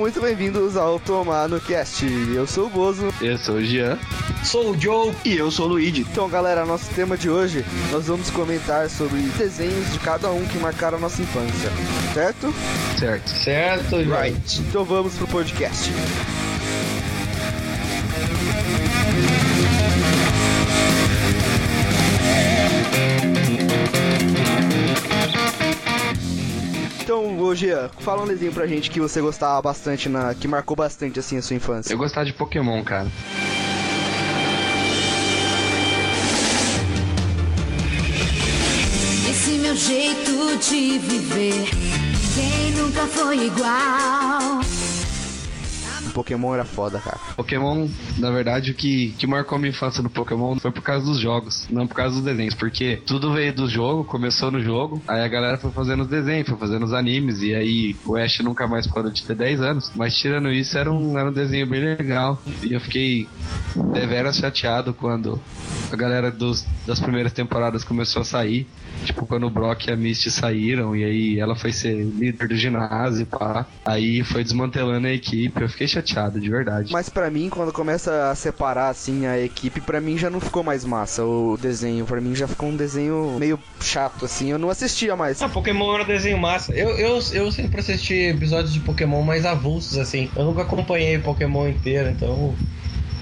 Muito bem-vindos ao Tomar no Cast. Eu sou o Bozo. Eu sou o Jean. Sou o Joe. E eu sou o Luigi. Então, galera, nosso tema de hoje, nós vamos comentar sobre desenhos de cada um que marcaram a nossa infância. Certo? Certo. Certo, Right. Então vamos pro podcast. Então, hoje, fala um desenho pra gente que você gostava bastante, na, que marcou bastante assim a sua infância. Eu gostava de Pokémon, cara. Esse meu jeito de viver, quem nunca foi igual? Pokémon era foda, cara. Pokémon, na verdade, o que, que marcou minha infância no Pokémon foi por causa dos jogos, não por causa dos desenhos, porque tudo veio do jogo, começou no jogo, aí a galera foi fazendo os desenhos, foi fazendo os animes, e aí o Ash nunca mais parou de ter 10 anos, mas tirando isso, era um, era um desenho bem legal, e eu fiquei deveras chateado quando a galera dos, das primeiras temporadas começou a sair, tipo, quando o Brock e a Misty saíram, e aí ela foi ser líder do ginásio, pá, aí foi desmantelando a equipe, eu fiquei chateado, de verdade. Mas pra mim, quando começa a separar assim a equipe, pra mim já não ficou mais massa o desenho. Pra mim já ficou um desenho meio chato assim. Eu não assistia mais. Ah, Pokémon era um desenho massa. Eu, eu, eu sempre assisti episódios de Pokémon mais avulsos, assim. Eu nunca acompanhei Pokémon inteiro, então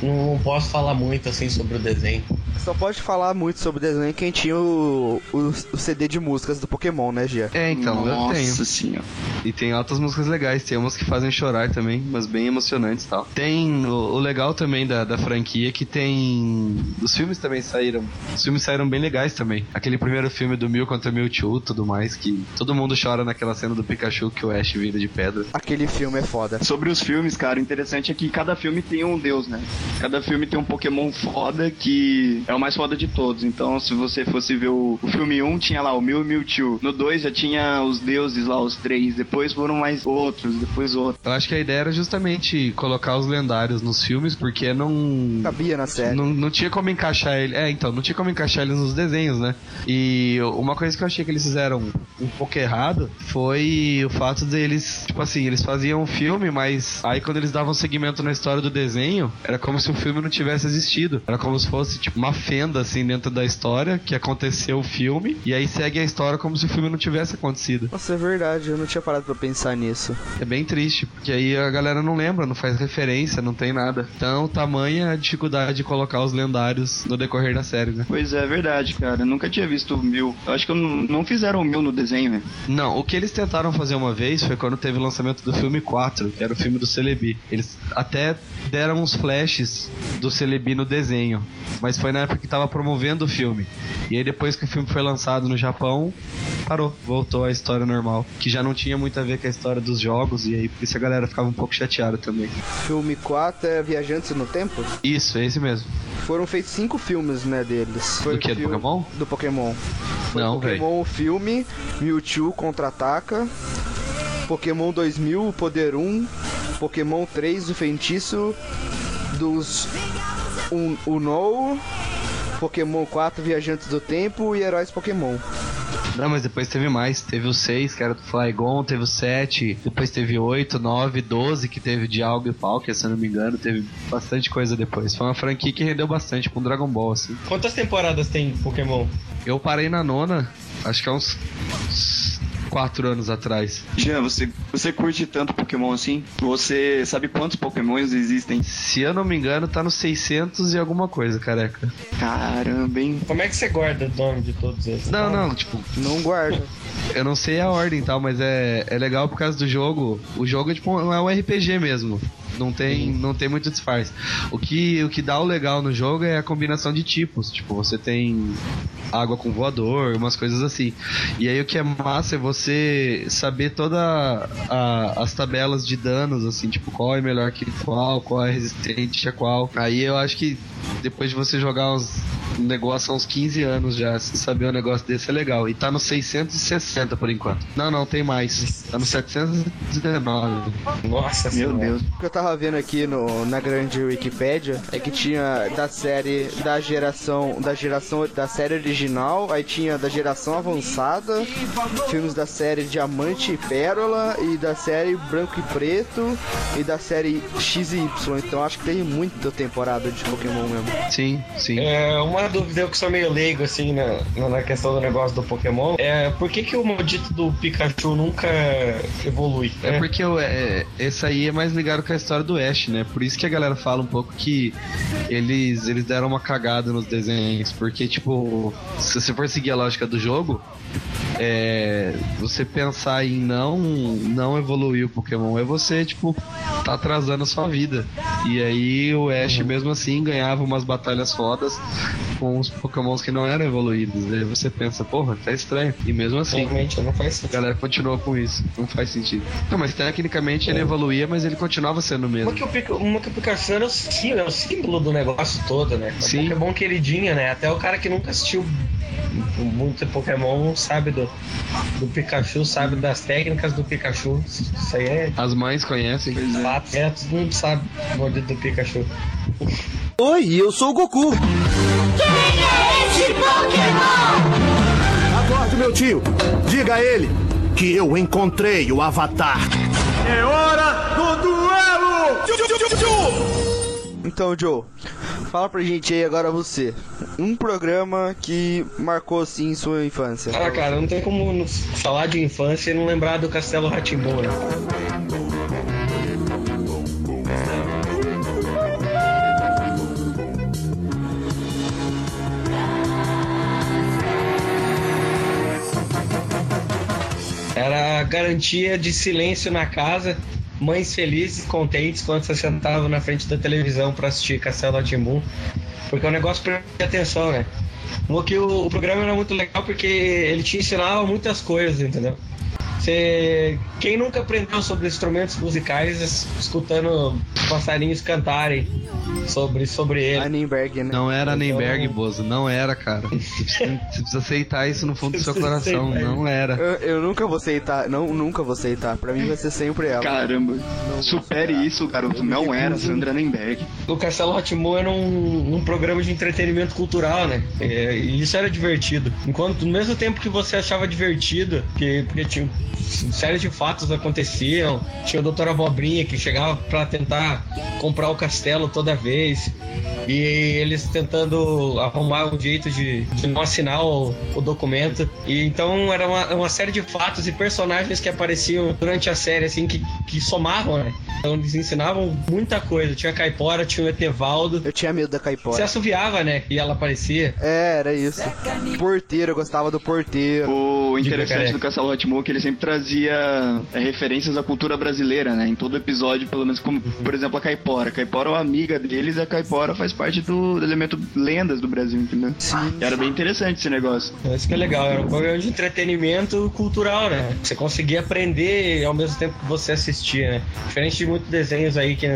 não, não posso falar muito assim sobre o desenho. Só pode falar muito sobre o desenho quem tinha o, o, o CD de músicas do Pokémon, né, Gia? É, então, Nossa eu tenho. senhora. E tem altas músicas legais, tem umas que fazem chorar também, mas bem emocionantes e tal. Tem o, o legal também da, da franquia que tem. Os filmes também saíram. Os filmes saíram bem legais também. Aquele primeiro filme do Mew contra Mewtwo tudo mais, que todo mundo chora naquela cena do Pikachu que o Ash vira de pedra. Aquele filme é foda. Sobre os filmes, cara, o interessante é que cada filme tem um deus, né? Cada filme tem um Pokémon foda que é o mais foda de todos. Então, se você fosse ver o, o filme 1, tinha lá o Mew e Mewtwo. No 2 já tinha os deuses lá, os três. Depois foram mais outros, depois outros. Eu acho que a ideia era justamente colocar os lendários nos filmes, porque não. Cabia na série. Não, não tinha como encaixar ele. É, então, não tinha como encaixar eles nos desenhos, né? E uma coisa que eu achei que eles fizeram um pouco errado foi o fato deles, tipo assim, eles faziam um filme, mas aí quando eles davam segmento na história do desenho, era como se o filme não tivesse existido. Era como se fosse, tipo, uma fenda, assim, dentro da história, que aconteceu o filme, e aí segue a história como se o filme não tivesse acontecido. Nossa, é verdade, eu não tinha parado pra pensar nisso. É bem triste, porque aí a galera não lembra, não faz referência, não tem nada. Então, tamanha a dificuldade de colocar os lendários no decorrer da série, né? Pois é, verdade, cara. Eu nunca tinha visto o Mew. Eu acho que eu não, não fizeram o Mew no desenho, né? Não, o que eles tentaram fazer uma vez foi quando teve o lançamento do filme 4, que era o filme do Celebi. Eles até deram uns flashes do Celebi no desenho, mas foi na época que tava promovendo o filme. E aí depois que o filme foi lançado no Japão, parou, voltou à história normal, que já não tinha muito a ver com a história dos jogos, e aí por isso a galera ficava um pouco chateada também. Filme 4 é Viajantes no Tempo? Isso, é esse mesmo. Foram feitos cinco filmes, né, deles. Foi Do o que, do Pokémon? Do Pokémon. Foi Não, Pokémon o filme, Mewtwo contra-ataca, Pokémon 2000, o Poder 1, Pokémon 3, o Feitiço dos Un Unou, Pokémon 4, Viajantes do Tempo e Heróis Pokémon. Não, mas depois teve mais. Teve o 6, que era do Flygon, teve o 7, depois teve 8, 9, 12, que teve de Algo e Palkia, se eu não me engano. Teve bastante coisa depois. Foi uma franquia que rendeu bastante com Dragon Ball, assim. Quantas temporadas tem Pokémon? Eu parei na nona, acho que há uns 4 anos atrás. Jean, você, você curte tanto Pokémon assim? Você sabe quantos Pokémons existem? Se eu não me engano, tá nos 600 e alguma coisa, careca. Caramba, hein? Como é que você guarda o nome de todos esses? Não, não, tipo, Não guarda. eu não sei a ordem e tal, mas é, é legal por causa do jogo. O jogo é tipo é um RPG mesmo. Não tem, não tem muito disfarce. O que, o que dá o legal no jogo é a combinação de tipos. Tipo, você tem água com voador, umas coisas assim. E aí o que é massa é você saber todas as tabelas de danos, assim, tipo, qual é melhor que qual, qual é resistente a qual. Aí eu acho que depois de você jogar uns um negócio há uns 15 anos já. Se saber um negócio desse é legal. E tá no 660 por enquanto. Não, não, tem mais. Tá no 719. Nossa Meu senhora. Deus. O que eu tava vendo aqui no, na grande Wikipédia é que tinha da série da geração da geração da série original, aí tinha da geração avançada, filmes da série Diamante e Pérola e da série Branco e Preto e da série X e Y. Então acho que tem muita temporada de Pokémon mesmo. Sim, sim. É, uma dúvida, eu que sou meio leigo, assim, na, na- questão do negócio do Pokémon, é por que que o maldito do Pikachu nunca evolui? É né? porque o- é, esse aí é mais ligado com a história do Ash, né? Por isso que a galera fala um pouco que eles, eles deram uma cagada nos desenhos. Porque, tipo, se você for seguir a lógica do jogo, é, você pensar em não, não evoluir o Pokémon é você, tipo, tá atrasando a sua vida. E aí o Ash, mesmo assim, ganhava umas batalhas fodas com os Pokémons que não eram evoluídos. Aí você pensa, porra, tá estranho. E mesmo assim. Realmente, não faz A sentido. galera continua com isso. Não faz sentido. Não, mas tecnicamente ele evoluía, mas ele continuava sendo o mesmo. Uma que, o que Pikachu era o, sim- é o símbolo do negócio todo, né? O Sim. Pokémon queridinha, né? Até o cara que nunca assistiu muito Pokémon sabe do, do Pikachu, sabe das técnicas do Pikachu. Isso aí é As mães conhecem. fato. É, todo mundo sabe o do Pikachu. Oi, eu sou o Goku. Acorde, meu tio. Diga a ele que eu encontrei o Avatar. É hora do duelo! Então, Joe, fala pra gente aí agora você. Um programa que marcou assim sua infância. Ah, cara, não tem como falar de infância e não lembrar do Castelo Ratimbun, garantia de silêncio na casa, mães felizes, contentes quando você sentava na frente da televisão pra assistir Castelo Ratimbun, porque o negócio prende atenção, né? Uma que o, o programa era muito legal porque ele te ensinava muitas coisas, entendeu? Você, quem nunca aprendeu sobre instrumentos musicais es- escutando passarinhos cantarem sobre, sobre ele? Annenberg, né? Não era Então- Bozo. Não era, cara. Você precisa, aceitar isso no fundo do seu coração. Não era. Eu, eu nunca vou aceitar, não, nunca vou aceitar. Pra mim vai ser sempre ela. Caramba. Supere isso, garoto. Não era Sandra Nemberg. O Castelo Rotimon era um, um programa de entretenimento cultural, né? É, E isso era divertido. Enquanto, no mesmo tempo que você achava divertido, que, porque tinha séries de fatos aconteciam, tinha o Doutor Abobrinha que chegava pra tentar comprar o castelo toda vez, e eles tentando arrumar um jeito de, de não assinar o, o documento. E então era uma, uma série de fatos e personagens que apareciam durante a série, assim, que, que somavam, né? Então eles ensinavam muita coisa. Tinha a Caipora, tinha o Etevaldo. Eu tinha medo da Você caipora. assoviava, né? E ela aparecia. É, era isso. Porteiro, eu gostava do porteiro. O interessante do Castelo Rotimon é que ele sempre trazia é, referências à cultura brasileira, né? Em todo episódio, pelo menos como, por exemplo, a Caipora. A Caipora é uma amiga deles e a Caipora faz parte do elemento lendas do Brasil, entendeu? Sim. E era bem interessante esse negócio. Isso que é legal. Era um programa de entretenimento cultural, né? Você conseguia aprender ao mesmo tempo que você assistia, né? Diferente de muitos desenhos aí que,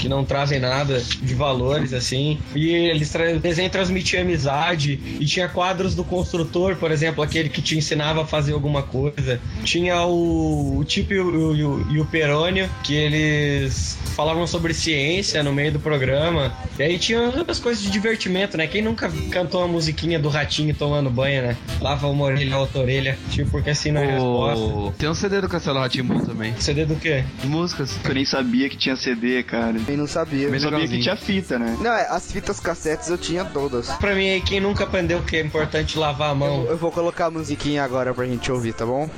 que não trazem nada de valores, assim. E eles tra... o desenho transmitia amizade. E tinha quadros do construtor, por exemplo, aquele que te ensinava a fazer alguma coisa. Tinha o, o Tipo e o, e o- e o Perônio, que eles falavam sobre ciência no meio do programa. E aí tinha outras coisas de divertimento, né? Quem nunca cantou uma musiquinha do ratinho tomando banho, né? Lava uma orelha, outra orelha. Tipo, porque assim não é resposta. Tem um CD do Castelo Ratimbun também. CD do quê? De músicas. Eu nem sabia que tinha CD, cara. Eu não sabia. Eu sabia que tinha fita, né? Não, é, as fitas cassetes eu tinha todas. Pra mim aí, quem nunca aprendeu que é importante lavar a mão. Eu vou colocar a musiquinha agora pra gente ouvir, tá bom?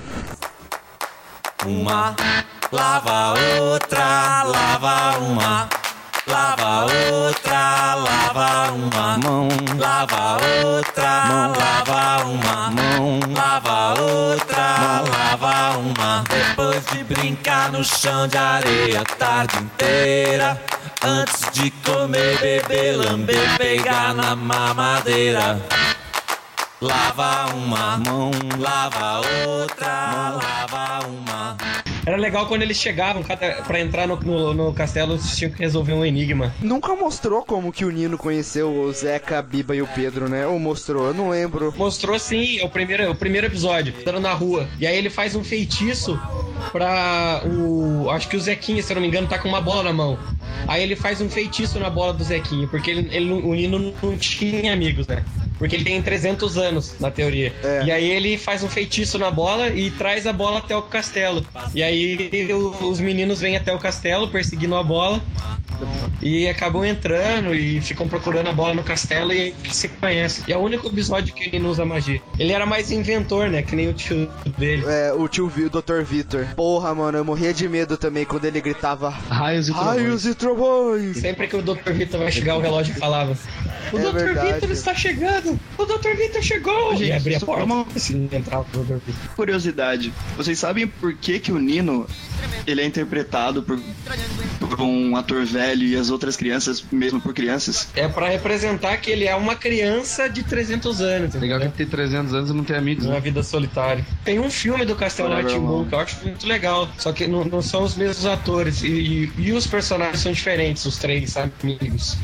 Uma lava outra, lava uma. Lava outra, lava uma mão. Lava outra, mão. Lava uma mão. Lava outra, lava uma. Depois de brincar no chão de areia a tarde inteira. Antes de comer, beber, lamber, pegar na mamadeira. Lava uma mão, lava outra, lava uma. Era legal quando eles chegavam, pra entrar no, no, no castelo, eles tinham que resolver um enigma. Nunca mostrou como que o Nino conheceu o Zeca, a Biba e o Pedro, né? Ou mostrou? Eu não lembro. Mostrou sim, é o primeiro, o primeiro episódio, andando na rua. E aí ele faz um feitiço pra o. Acho que o Zequinha, se eu não me engano, tá com uma bola na mão. Aí ele faz um feitiço na bola do Zequinha, porque ele, ele o Nino não tinha amigos, né? Porque ele tem 300 anos, na teoria. É. E aí ele faz um feitiço na bola e traz a bola até o castelo. E aí o- os meninos vêm até o castelo perseguindo a bola. E acabam entrando e ficam procurando a bola no castelo e aí se conhece. E é o único episódio que ele não usa magia. Ele era mais inventor, né? Que nem o tio dele. É, o tio Vi, o Dr. Vitor. Porra, mano, eu morria de medo também quando ele gritava Raios e trovões. Raios e trovões. Sempre que o Dr. Vitor vai chegar, o relógio falava: O É Dr. verdade. Vitor está chegando! O Dr. Vitor chegou! Gente, e abria a porta. uma- Assim, entrava o Dr. Vitor. Curiosidade, vocês sabem por que que o Nino ele é interpretado por, por um ator velho e as outras crianças, mesmo por crianças? É pra representar que ele é uma criança de 300 anos. Legal que entendeu? tem 300 anos e não tem amigos, Uma né? vida solitária. Tem um filme do Castelo Rá-Tim-Bum que eu acho muito legal. Só que não, não são os mesmos atores. E, e- e os personagens são diferentes, os três amigos.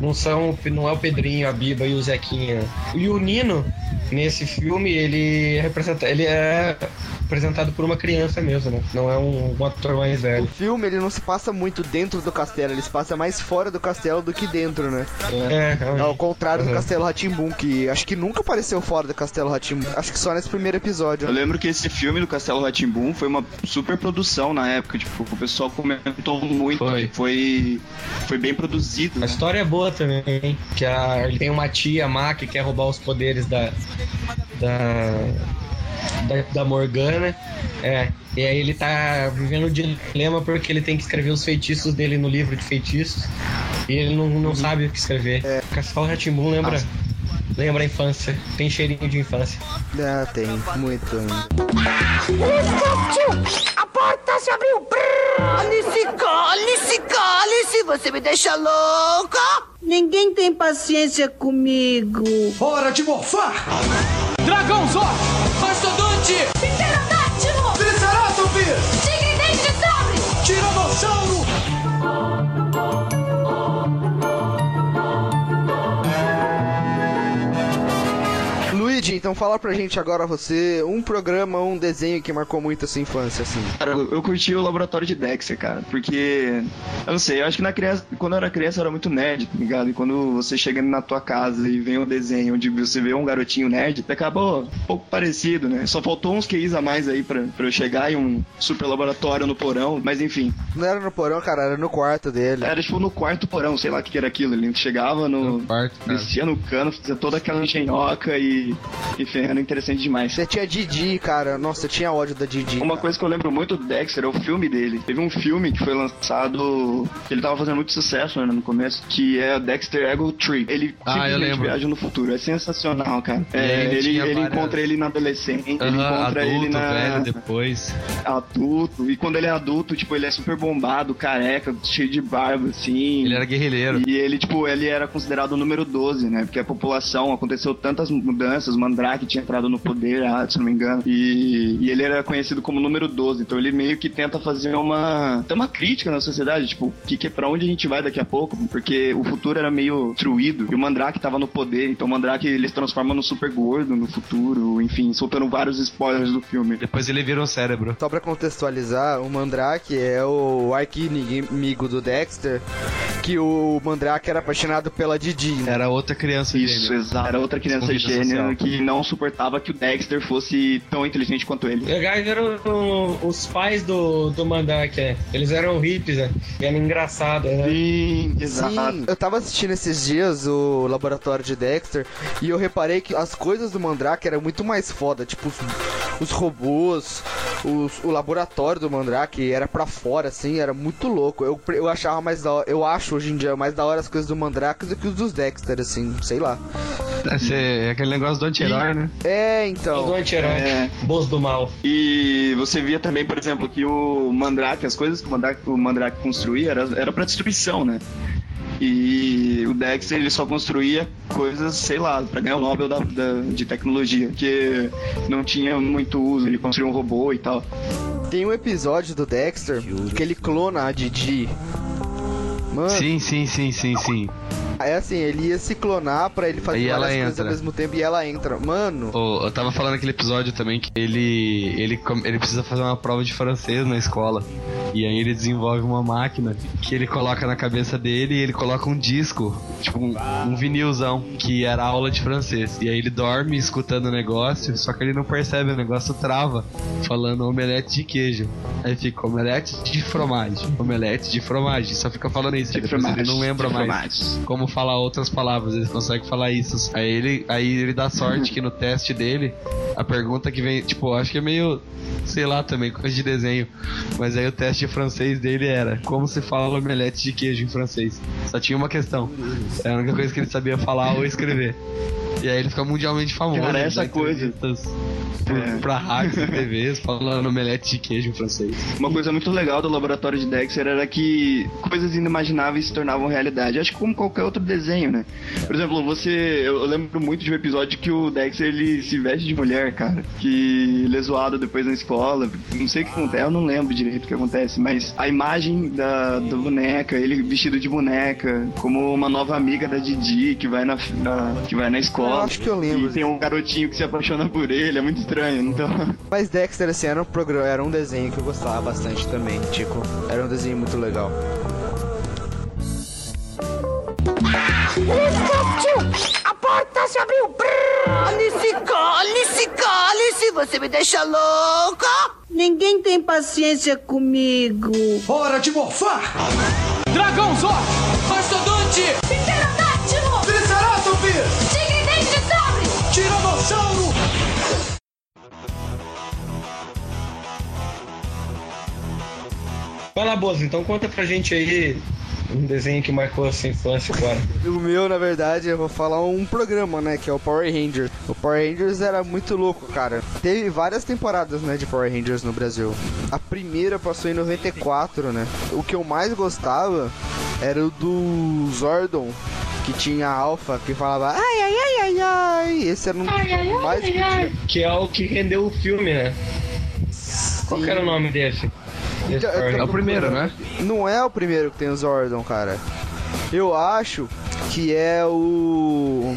Não são, não é o Pedrinho, a Biba e o Zequinha. E o Nino, nesse filme, ele é, representa, ele é apresentado por uma criança mesmo, né? Não é um, um ator mais O velho. filme, ele não se passa muito dentro do castelo, ele se passa mais fora do castelo do que dentro, né? É, Ao contrário do Uhum. Castelo Ratimbum, que acho que nunca apareceu fora do Castelo Ratimbum. Acho que só nesse primeiro episódio. Eu lembro que esse filme do Castelo Ratimbum foi uma super produção na época, tipo, o pessoal comentou muito, Foi. foi foi bem produzido. A né? história é boa também, que a, ele tem uma tia má que quer roubar os poderes da da, da, da Morgana. É, e aí ele tá vivendo um dilema porque ele tem que escrever os feitiços dele no livro de feitiços e ele não, não sabe o que escrever. É. Castelo Ratimbun lembra lembra a infância, tem cheirinho de infância. Ah, tem, muito. A porta se abriu! Alice, Alice, Alice, você me deixa louca! Ninguém tem paciência comigo. Hora de morfar! Dragão Zor! Então fala pra gente agora você um programa, um desenho que marcou muito a sua infância, assim. Cara, eu, eu curti o laboratório de Dexter, cara, porque eu não sei, eu acho que na criança, quando eu era criança eu era muito nerd, tá ligado? E quando você chega na tua casa e vem um desenho onde você vê um garotinho nerd, acabou um pouco parecido, né? Só faltou uns QIs a mais aí pra, pra eu chegar em um super laboratório no porão, mas enfim, Não era no porão, cara, era no quarto dele. era tipo no quarto porão, sei lá o que era aquilo. Ele chegava no. No quarto, cara. descia no cano, fazia toda aquela engenhoca e. Enfim, era interessante demais. Você tinha Didi, cara. Nossa, eu tinha ódio da Didi. Uma cara. coisa que eu lembro muito do Dexter é o filme dele. Teve um filme que foi lançado. Ele tava fazendo muito sucesso né, no começo, que é o Dexter Ego Tree. Ele Ah, simplesmente lembro. viaja no futuro. É sensacional, cara. É, ele ele ele várias- encontra ele na adolescente, ele Aham, encontra adulto, ele na. velho, depois. Adulto. E quando ele é adulto, tipo, ele é super bombado, careca, cheio de barba, assim. Ele era guerrilheiro. E ele, tipo, ele era considerado o número 12, né? Porque a população aconteceu tantas mudanças, Mandrake tinha entrado no poder, ah, se não me engano. E, e ele era conhecido como número 12. Então ele meio que tenta fazer uma. Tem uma crítica na sociedade, tipo, que, que pra onde a gente vai daqui a pouco? Porque o futuro era meio destruído e o Mandrake tava no poder. Então o Mandrake ele se transforma no super gordo no futuro, enfim, soltando vários spoilers do filme. Depois ele vira um cérebro. Só pra contextualizar, o Mandrake é o arqui-inimigo do Dexter, que o Mandrake era apaixonado pela Didi, né? Era outra criança Isso, gênio. exato. Era outra criança social. que não suportava que o Dexter fosse tão inteligente quanto ele. Legais eram os pais do, do Mandak, né? Eles eram hippies, né? E era engraçado, né? Sim, exato. Sim, eu tava assistindo esses dias o laboratório de Dexter e eu reparei que as coisas do Mandrake eram muito mais foda, tipo os, os robôs, os- o laboratório do Mandrake era pra fora, assim, era muito louco. Eu, eu achava mais da hora, eu acho hoje em dia mais da hora as coisas do Mandrake do que os dos Dexter, assim, sei lá. Esse é aquele negócio do anti-herói, né? É, então. do anti-herói. É. Boas do mal. E você via também, por exemplo, que o Mandrake, as coisas que o Mandrake, o Mandrake construía era, era pra destruição, né? E o Dexter ele só construía coisas, sei lá, pra ganhar o Nobel da, da- de tecnologia, que não tinha muito uso, ele construía um robô e tal. Tem um episódio do Dexter que ele clona a Didi. Mano, Sim, sim, sim, sim, sim. É assim, ele ia se clonar pra ele fazer E ela várias coisas entra. ao mesmo tempo e ela entra. Mano, Ô, eu tava falando naquele episódio também que ele, ele, ele precisa fazer uma prova de francês na escola. E aí ele desenvolve uma máquina que ele coloca na cabeça dele e ele coloca um disco, tipo um, um vinilzão, que era aula de francês. E aí ele dorme escutando o negócio, só que ele não percebe, o negócio trava, falando omelete de queijo. Aí fica omelete de fromagem, omelete de fromagem, só fica falando isso. Aí depois ele não lembra De mais fromage. como falar outras palavras, ele consegue falar isso. Aí ele, aí ele dá sorte que no teste dele, a pergunta que vem, tipo, acho que é meio, sei lá também, coisa de desenho. Mas aí o teste francês dele era como se fala omelete de queijo em francês. Só tinha uma questão. Era a única coisa que ele sabia falar ou escrever. E aí ele fica mundialmente famoso. Cara, essa coisa. Por, É. Pra rádios e TVs falando omelete de queijo em francês. Uma coisa muito legal do laboratório de Dexter era que coisas inimagináveis se tornavam realidade. Acho que como qualquer outro desenho, né? Por exemplo, você. Eu eu lembro muito de um episódio que o Dexter ele se veste de mulher, cara. Que ele é zoado depois na escola. Não sei o que acontece, eu não lembro direito o que acontece, mas a imagem da, da boneca, ele vestido de boneca, como uma nova amiga da Didi que vai na, na- que vai na escola. Eu acho que eu lembro. E tem um garotinho que se apaixona por ele, é muito estranho. Então. Mas Dexter, assim, era um, programa, era um desenho que eu gostava bastante também, Tico. Era um desenho muito legal. A porta se abriu! Alice, Alice, Alice, você me deixa louca! Ninguém tem paciência comigo. Hora de morfar! Dragão Zord! Mastodonte! Vai lá, Bozo, então conta pra gente aí um desenho que marcou a sua infância agora. O meu, na verdade, eu vou falar um programa, né? Que é o Power Rangers. O Power Rangers era muito louco, cara. Teve várias temporadas, né? De Power Rangers no Brasil. A primeira passou em 94, né? O que eu mais gostava era o do Zordon. Que tinha a Alpha que falava ai ai ai ai ai. Esse era um dos mais curtidos. Que é o que rendeu o filme, né? Qual que era o nome desse? Então, É o primeiro, né? Não é o primeiro que tem o Zordon, cara. Eu acho que é o.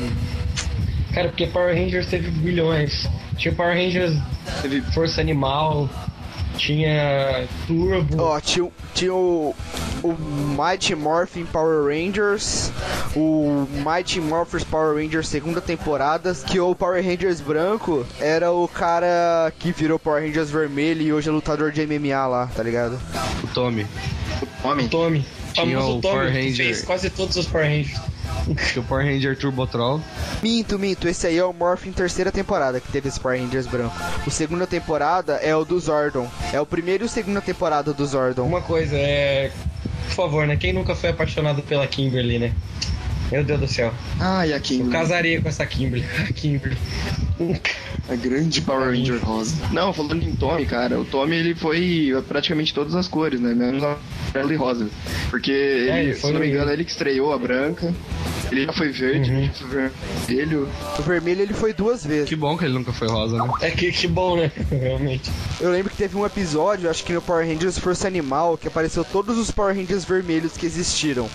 Cara, porque Power Rangers teve bilhões. Tinha Power Rangers, teve Força Animal, tinha Turbo. Ó, tinha, tinha o, o Mighty Morphin Power Rangers, o Mighty Morphers Power Rangers segunda temporada, que o Power Rangers branco era o cara que virou Power Rangers vermelho e hoje é lutador de MMA lá, tá ligado? O Tommy. Homem. Tommy. Tinha Famoso o Tommy, Power que Ranger. fez quase todos os Power Rangers. Tinha o Power Ranger Turbotrol. Minto, minto, esse aí é o Morphin terceira temporada que teve esse Power Rangers branco. O segunda temporada é o do Zordon. É o primeiro e o segunda temporada do Zordon. Uma coisa, é. Por favor, né? Quem nunca foi apaixonado pela Kimberly, né? Meu Deus do céu. Ai, aqui. Eu casaria com essa Kimberly. A Kimberly. A grande Power Ranger rosa. Não, falando em Tommy, cara, o Tommy ele foi praticamente todas as cores, né? Menos a amarela e rosa. Porque ele, É, ele se não me engano, ele que estreou a branca. Ele já foi verde, Uhum. foi vermelho. O vermelho ele foi duas vezes. Que bom que ele nunca foi rosa, né? É que, que bom, né? Realmente. Eu lembro que teve um episódio, acho que no Power Rangers Força Animal, que apareceu todos os Power Rangers vermelhos que existiram.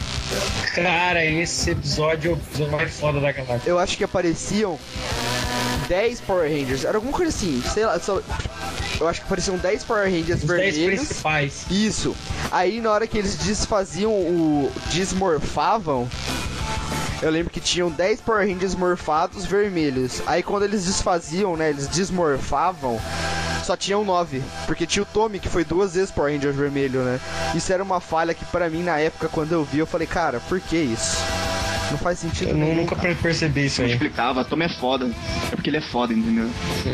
Cara, esse episódio é o episódio mais foda da galáxia. Eu acho que apareciam 10 Power Rangers, era alguma coisa assim, sei lá, só... eu acho que apareciam 10 Power Rangers Os 10 vermelhos. principais. Isso. Aí na hora que eles desfaziam o. desmorfavam. Eu lembro que tinham 10 Power Rangers morfados vermelhos. Aí quando eles desfaziam, né? Eles desmorfavam. Só tinham 9. Porque tinha o Tommy, que foi duas vezes Power Ranger vermelho, né? Isso era uma falha que pra mim na época, quando eu vi, eu falei, cara, por que isso? Não faz sentido Eu nenhum. nunca per- percebi isso Eu aí. explicava, Tommy é foda. É porque ele é foda, entendeu?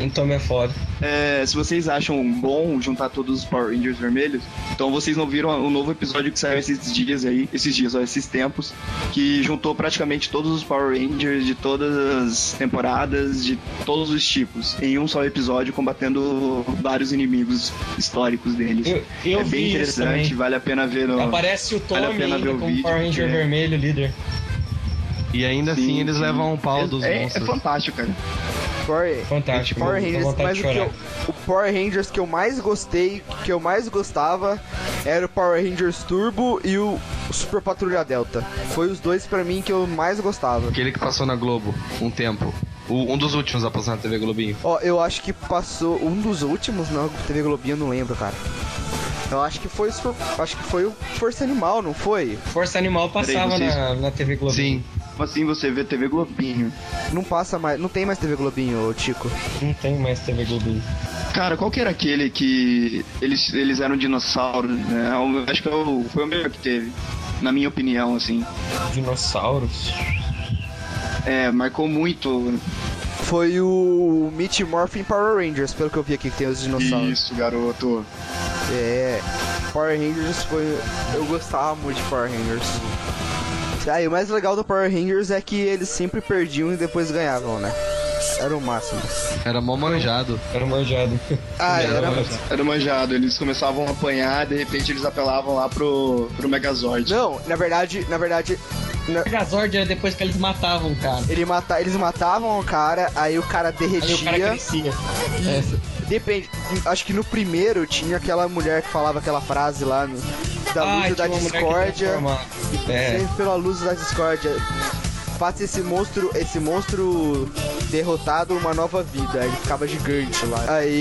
O Tommy é foda. É, se vocês acham bom juntar todos os Power Rangers vermelhos, então vocês não viram o novo episódio que saiu esses dias aí, esses dias, ó, esses tempos, que juntou praticamente todos os Power Rangers de todas as temporadas, de todos os tipos, em um só episódio, combatendo vários inimigos históricos deles. Eu, eu é bem interessante, vale a pena ver no. Aparece o Vale a Tommy pena ainda ver o como vídeo, Power Ranger porque- vermelho, líder. E ainda assim Sim, eles sim. levam um pau dos é, é monstros. fantástico, cara. Power, Fantástico. Power Rangers, mas o, que eu, o Power Rangers que eu mais gostei, que eu mais gostava, era o Power Rangers Turbo e o Super Patrulha Delta. Foi os dois pra mim que eu mais gostava. Aquele que passou na Globo um tempo. O- um dos últimos a passar na TV Globinho. Ó, eu acho que passou um dos últimos na TV Globinho, eu não lembro, cara. Eu acho que foi o Super- acho que foi o Força Animal, não foi? Força Animal passava vocês- na, na TV Globo. Sim. Como assim você vê TV Globinho? Não passa mais, não tem mais TV Globinho, Tico. Não tem mais TV Globinho. Cara, qual que era aquele que eles, eles eram dinossauros, né? Eu Acho que é foi o melhor que teve. Na minha opinião, assim. Dinossauros. É, marcou muito. Foi o Meet Morphin Power Rangers, pelo que eu vi aqui que tem os dinossauros. Isso, garoto. É, Power Rangers foi. Eu gostava muito de Power Rangers. Ah, e o mais legal do Power Rangers é que eles sempre perdiam e depois ganhavam, né? Era o máximo. Era mó manjado. Era manjado. Ah, Era era. manjado. Era manjado, eles começavam a apanhar, de repente eles apelavam lá pro, pro Megazord. Não, na verdade, na verdade, na- Megazord era depois que eles matavam o cara. ele mata... eles matavam o cara, aí o cara Aí o cara derretia. crescia. É, Depende. Acho que no primeiro tinha aquela mulher que falava aquela frase lá no- da luz Ah, da mulher que discórdia. É. Sempre pela luz da discórdia. Faça esse monstro, esse monstro derrotado uma nova vida. Aí ele ficava gigante lá. Aí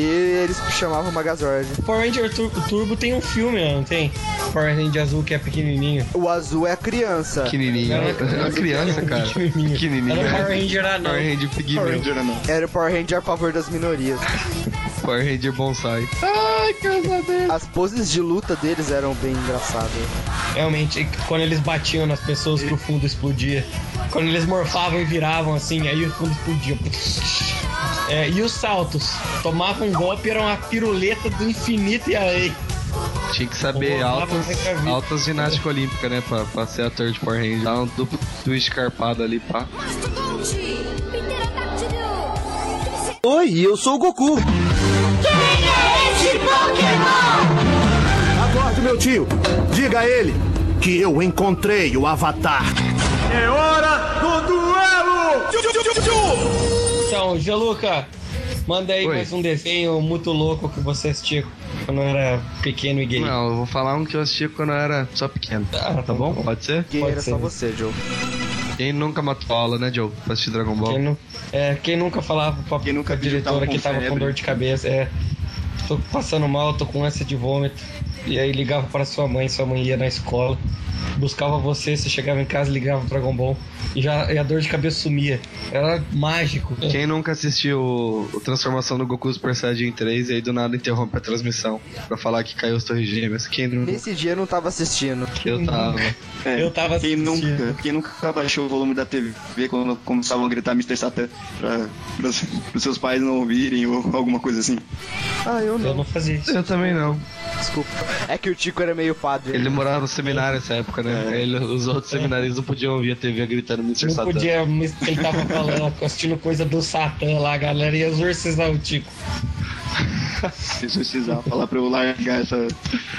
eles chamavam o Megazord. Power Ranger Tur- Turbo tem um filme, não tem? Power Ranger Azul que é pequenininho. O azul é a criança. Pequenininho. Era Era uma criança, cara. Pequenininho. Pequenininho. Era o Power Ranger anão. Power Ranger Power Pigmeu. Ranger não. Era o Power Ranger a favor das minorias. Power Ranger Bonsai. As poses de luta deles eram bem engraçadas. Realmente, quando eles batiam nas pessoas que o fundo explodia. Quando eles morfavam e viravam assim, aí o fundo explodia. É, e os saltos? Tomavam um golpe, era uma piruleta do infinito e aí. Tinha que saber altas, altas ginástica olímpica, né? Pra, pra ser ator de Power Ranger. Dá um duplo twist carpado ali, pá. Oi, eu sou o Goku. Acorde, meu tio. Diga a ele que eu encontrei o Avatar. É hora do duelo! Então, Geluca, manda aí Oi. mais um desenho muito louco que você assistia quando era pequeno e gay. Não, eu vou falar um que eu assisti quando eu era só pequeno. Ah, Tá bom? Pode ser? Que Pode era ser. só você, Joe. Quem nunca matou aula, né, Joe? Pra assistir Dragon Ball? Quem, nu- é, quem nunca falava pra Quem nunca diretora tava com que tava com dor de cabeça, é. Tô passando mal, tô com ânsia de vômito. E aí ligava para sua mãe, sua mãe ia na escola, buscava você, você chegava em casa, ligava pro Dragon Ball e já e a dor de cabeça sumia. Era mágico. Quem nunca assistiu o Transformação do Goku Super Saiyajin 3 e aí do nada interrompe a transmissão pra falar que caiu as torres gêmeas? Quem nunca? Nesse dia eu não tava assistindo. Eu tava. É, Eu tava quem assistindo. nunca, quem nunca baixou o volume da TV quando começavam a gritar Mr. Satan pra, pros, pros seus pais não ouvirem ou alguma coisa assim? Ah, eu Eu não. não fazia isso. Eu também não. Desculpa. É que o Tico era meio padre. Ele morava no seminário nessa época, né? Ele- os outros seminaristas não podiam ouvir a TV gritando Mr. Não Satan. podia, mas quem tava falando, assistindo coisa do Satã lá, a galera ia exorcizar o Tico. Exorcizar, falar pra eu largar essa,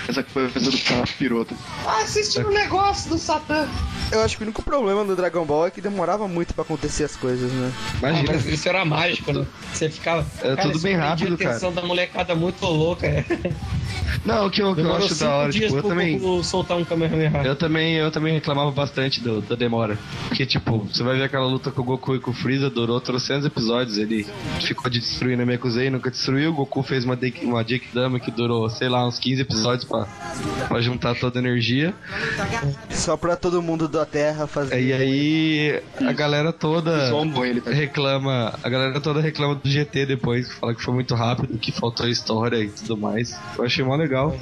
essa coisa do capiroto. Ah, assistindo um negócio do Satã. Eu acho que o único problema do Dragon Ball é que demorava muito pra acontecer as coisas, né? Ah, Imagina. mas isso era mágico, né? Você ficava. É tudo isso bem rápido, a atenção da molecada muito louca. É. Não, o que eu, o que eu acho da hora, dias tipo, eu também. Soltar um Kamehameha. Eu também, eu também reclamava bastante do, da demora. Porque, tipo, você vai ver aquela luta com o Goku e com o Freeza, durou trocentos episódios. Ele ficou de destruir na Mekuzei, nunca destruiu. O Goku fez uma, Dake- uma Jake Dama que durou, sei lá, uns 15 episódios pra, pra juntar toda a energia. Só pra todo mundo da Terra fazer. E aí a galera toda tá? reclama. A galera toda reclama do GT depois, que fala que foi muito rápido, que faltou história e tudo mais. Eu achei mó legal.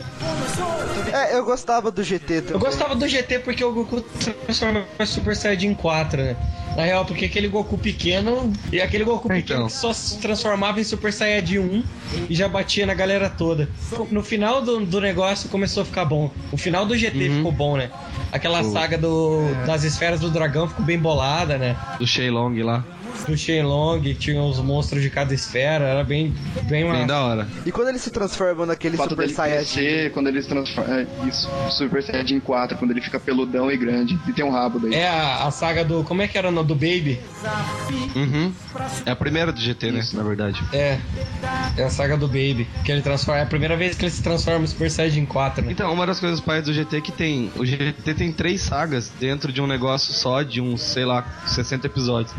É, eu gostava do GT também. Eu gostava do GT porque o Goku transforma em Super Saiyajin 4, né? Na real, porque aquele Goku pequeno e aquele Goku É, pequeno então. que só se transformava em Super Saiyajin 1 e já batia na galera toda. No final do, do negócio começou a ficar bom. O final do GT Uhum. ficou bom, né? aquela O- saga do, das esferas do dragão ficou bem bolada, né? Do Shenlong lá. Do Shenlong, tinha os monstros de cada esfera, era bem, bem, Bem massa. da hora. E quando eles se transformam naquele Super Saiyajin? crescer, quando ele se transforma. É, isso, Super Saiyajin 4, quando ele fica peludão e grande. E tem um rabo daí. É a, a saga do. Como é que era o nome do Baby? Uhum. É a primeira do GT, né? Na verdade. É. É a saga do Baby. Que ele transforma. É a primeira vez que ele se transforma em Super Saiyajin 4, né? Então, uma das coisas pais do GT que tem. O GT tem três sagas dentro de um negócio só de uns, sei lá, 60 episódios.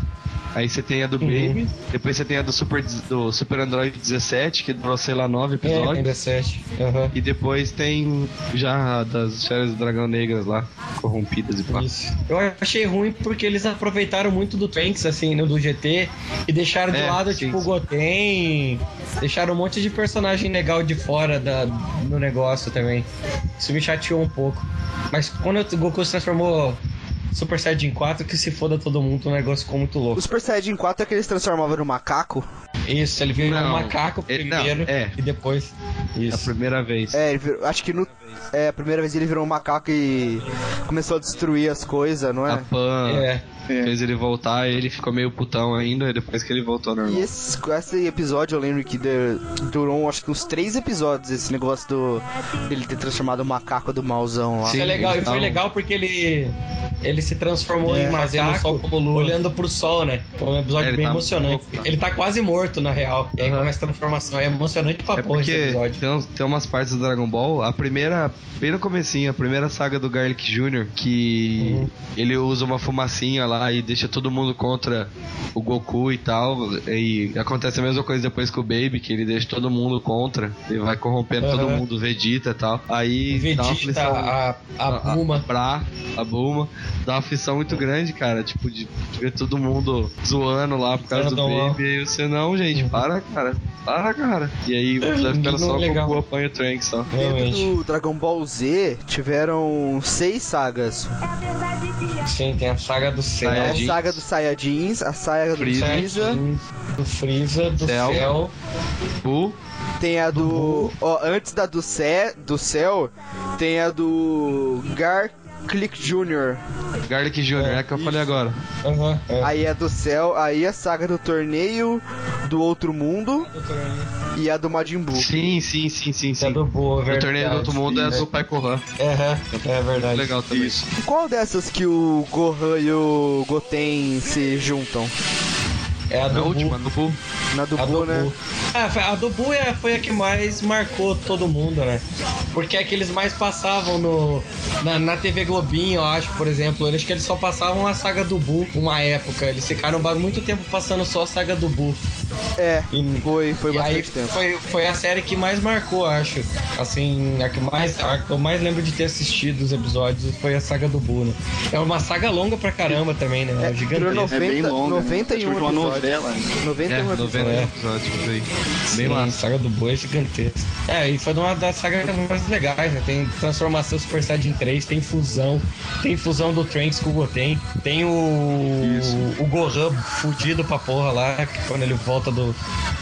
Aí você tem a do Baby, depois você tem a do Super, do Super Android 17, que durou, sei lá, 9 É, episódios. é 7. Aham. E depois tem já das férias do Dragão Negras lá, corrompidas e pá. Isso. Eu achei ruim porque eles aproveitaram muito do Trunks, assim, no do GT, e deixaram de É, lado, sim, tipo, o. Goten, deixaram um monte de personagem legal de fora da, no negócio também. Isso me chateou um pouco. Mas quando o Goku se transformou Super Saiyajin 4, que se foda todo mundo, o negócio ficou muito louco. O Super Saiyajin 4 é que eles transformavam no macaco? Isso, ele virou um macaco ele- não, primeiro é. e depois. É a Isso. primeira vez. É, ele virou- acho que no. É, a primeira vez ele virou um macaco e começou a destruir as coisas, não A é? Pan É. fez ele voltar, ele ficou meio putão ainda, e depois que ele voltou ao E normal. esse, esse episódio eu lembro que durou acho que uns três episódios esse negócio do dele ter transformado o macaco do mauzão lá. Sim. Isso é legal, e foi tavam- legal porque ele ele se transformou É, em macaco olhando pro sol, né? Foi um episódio É, ele bem tá emocionante. louco, tá? Ele tá quase morto, na real. E aí começa a transformação. É emocionante pra É porra esse porque episódio. tem, tem umas partes do Dragon Ball, a primeira, bem no comecinho, a primeira saga do Garlic Jr., que Uhum. ele usa uma fumacinha lá e deixa todo mundo contra o Goku e tal, e acontece a mesma coisa depois com o Baby, que ele deixa todo mundo contra, ele vai corrompendo todo Aham. mundo, Vegeta e tal, aí dá uma Vegeta, aflição- a, a Puma. a Bra, a Bulma, dá uma aflição muito grande, cara. Tipo, de, de ver todo mundo zoando lá por causa do Zoando, Baby. E aí você, não, gente, para, cara. Para, cara. E aí vai ficando só com o Goku apanha o Trunks só. Dentro do Dragon Ball Z tiveram seis sagas. Sim, tem a saga do céu. A Saiyajins. saga dos Saiyajins, a saga do Freeza. Do Freeza, do Céu. céu. Bu, tem a do. Ó, antes da do, cé, do céu, tem a do Gar Click Jr. Garlic Jr., é, que eu falei agora. Aham. é. Aí a do céu, aí a saga do torneio do outro mundo e a do Majin Buu. Sim, sim, sim, sim, É sim. do Boa, O verdade. torneio do outro mundo é do Pai Kohan. Aham, é verdade. Legal também. Isso. Qual dessas que o Gohan e o Goten se juntam? É a A do última, Bu. do Bu. Na do A do né? Bu. Ah, foi- a do Bu é- foi a que mais marcou todo mundo, né? Porque é que eles mais passavam no, na, na TV Globinho, eu acho, por exemplo. Eu acho que eles só passavam a saga do Bu uma época. Eles ficaram muito tempo passando só a saga do Bu. É, E- foi, foi e aí bastante tempo. foi, foi a série que mais marcou, acho. Assim, a que mais, a que eu mais lembro de ter assistido os episódios foi a saga do Bu, né? É uma saga longa pra caramba também, né? É, É, gigantesca. durou É bem 90, longa. né? 91 É tipo uma episódios. novela. 91 É, episódios. 90 é. episódios por aí. Bem massa. a saga do boi é gigantesca. É, e foi uma das sagas mais legais, né? Tem transformação Super Saiyajin 3, tem fusão, tem fusão do Trunks com o Goten, tem o. Isso. o Gohan fudido pra porra lá, que quando ele volta do,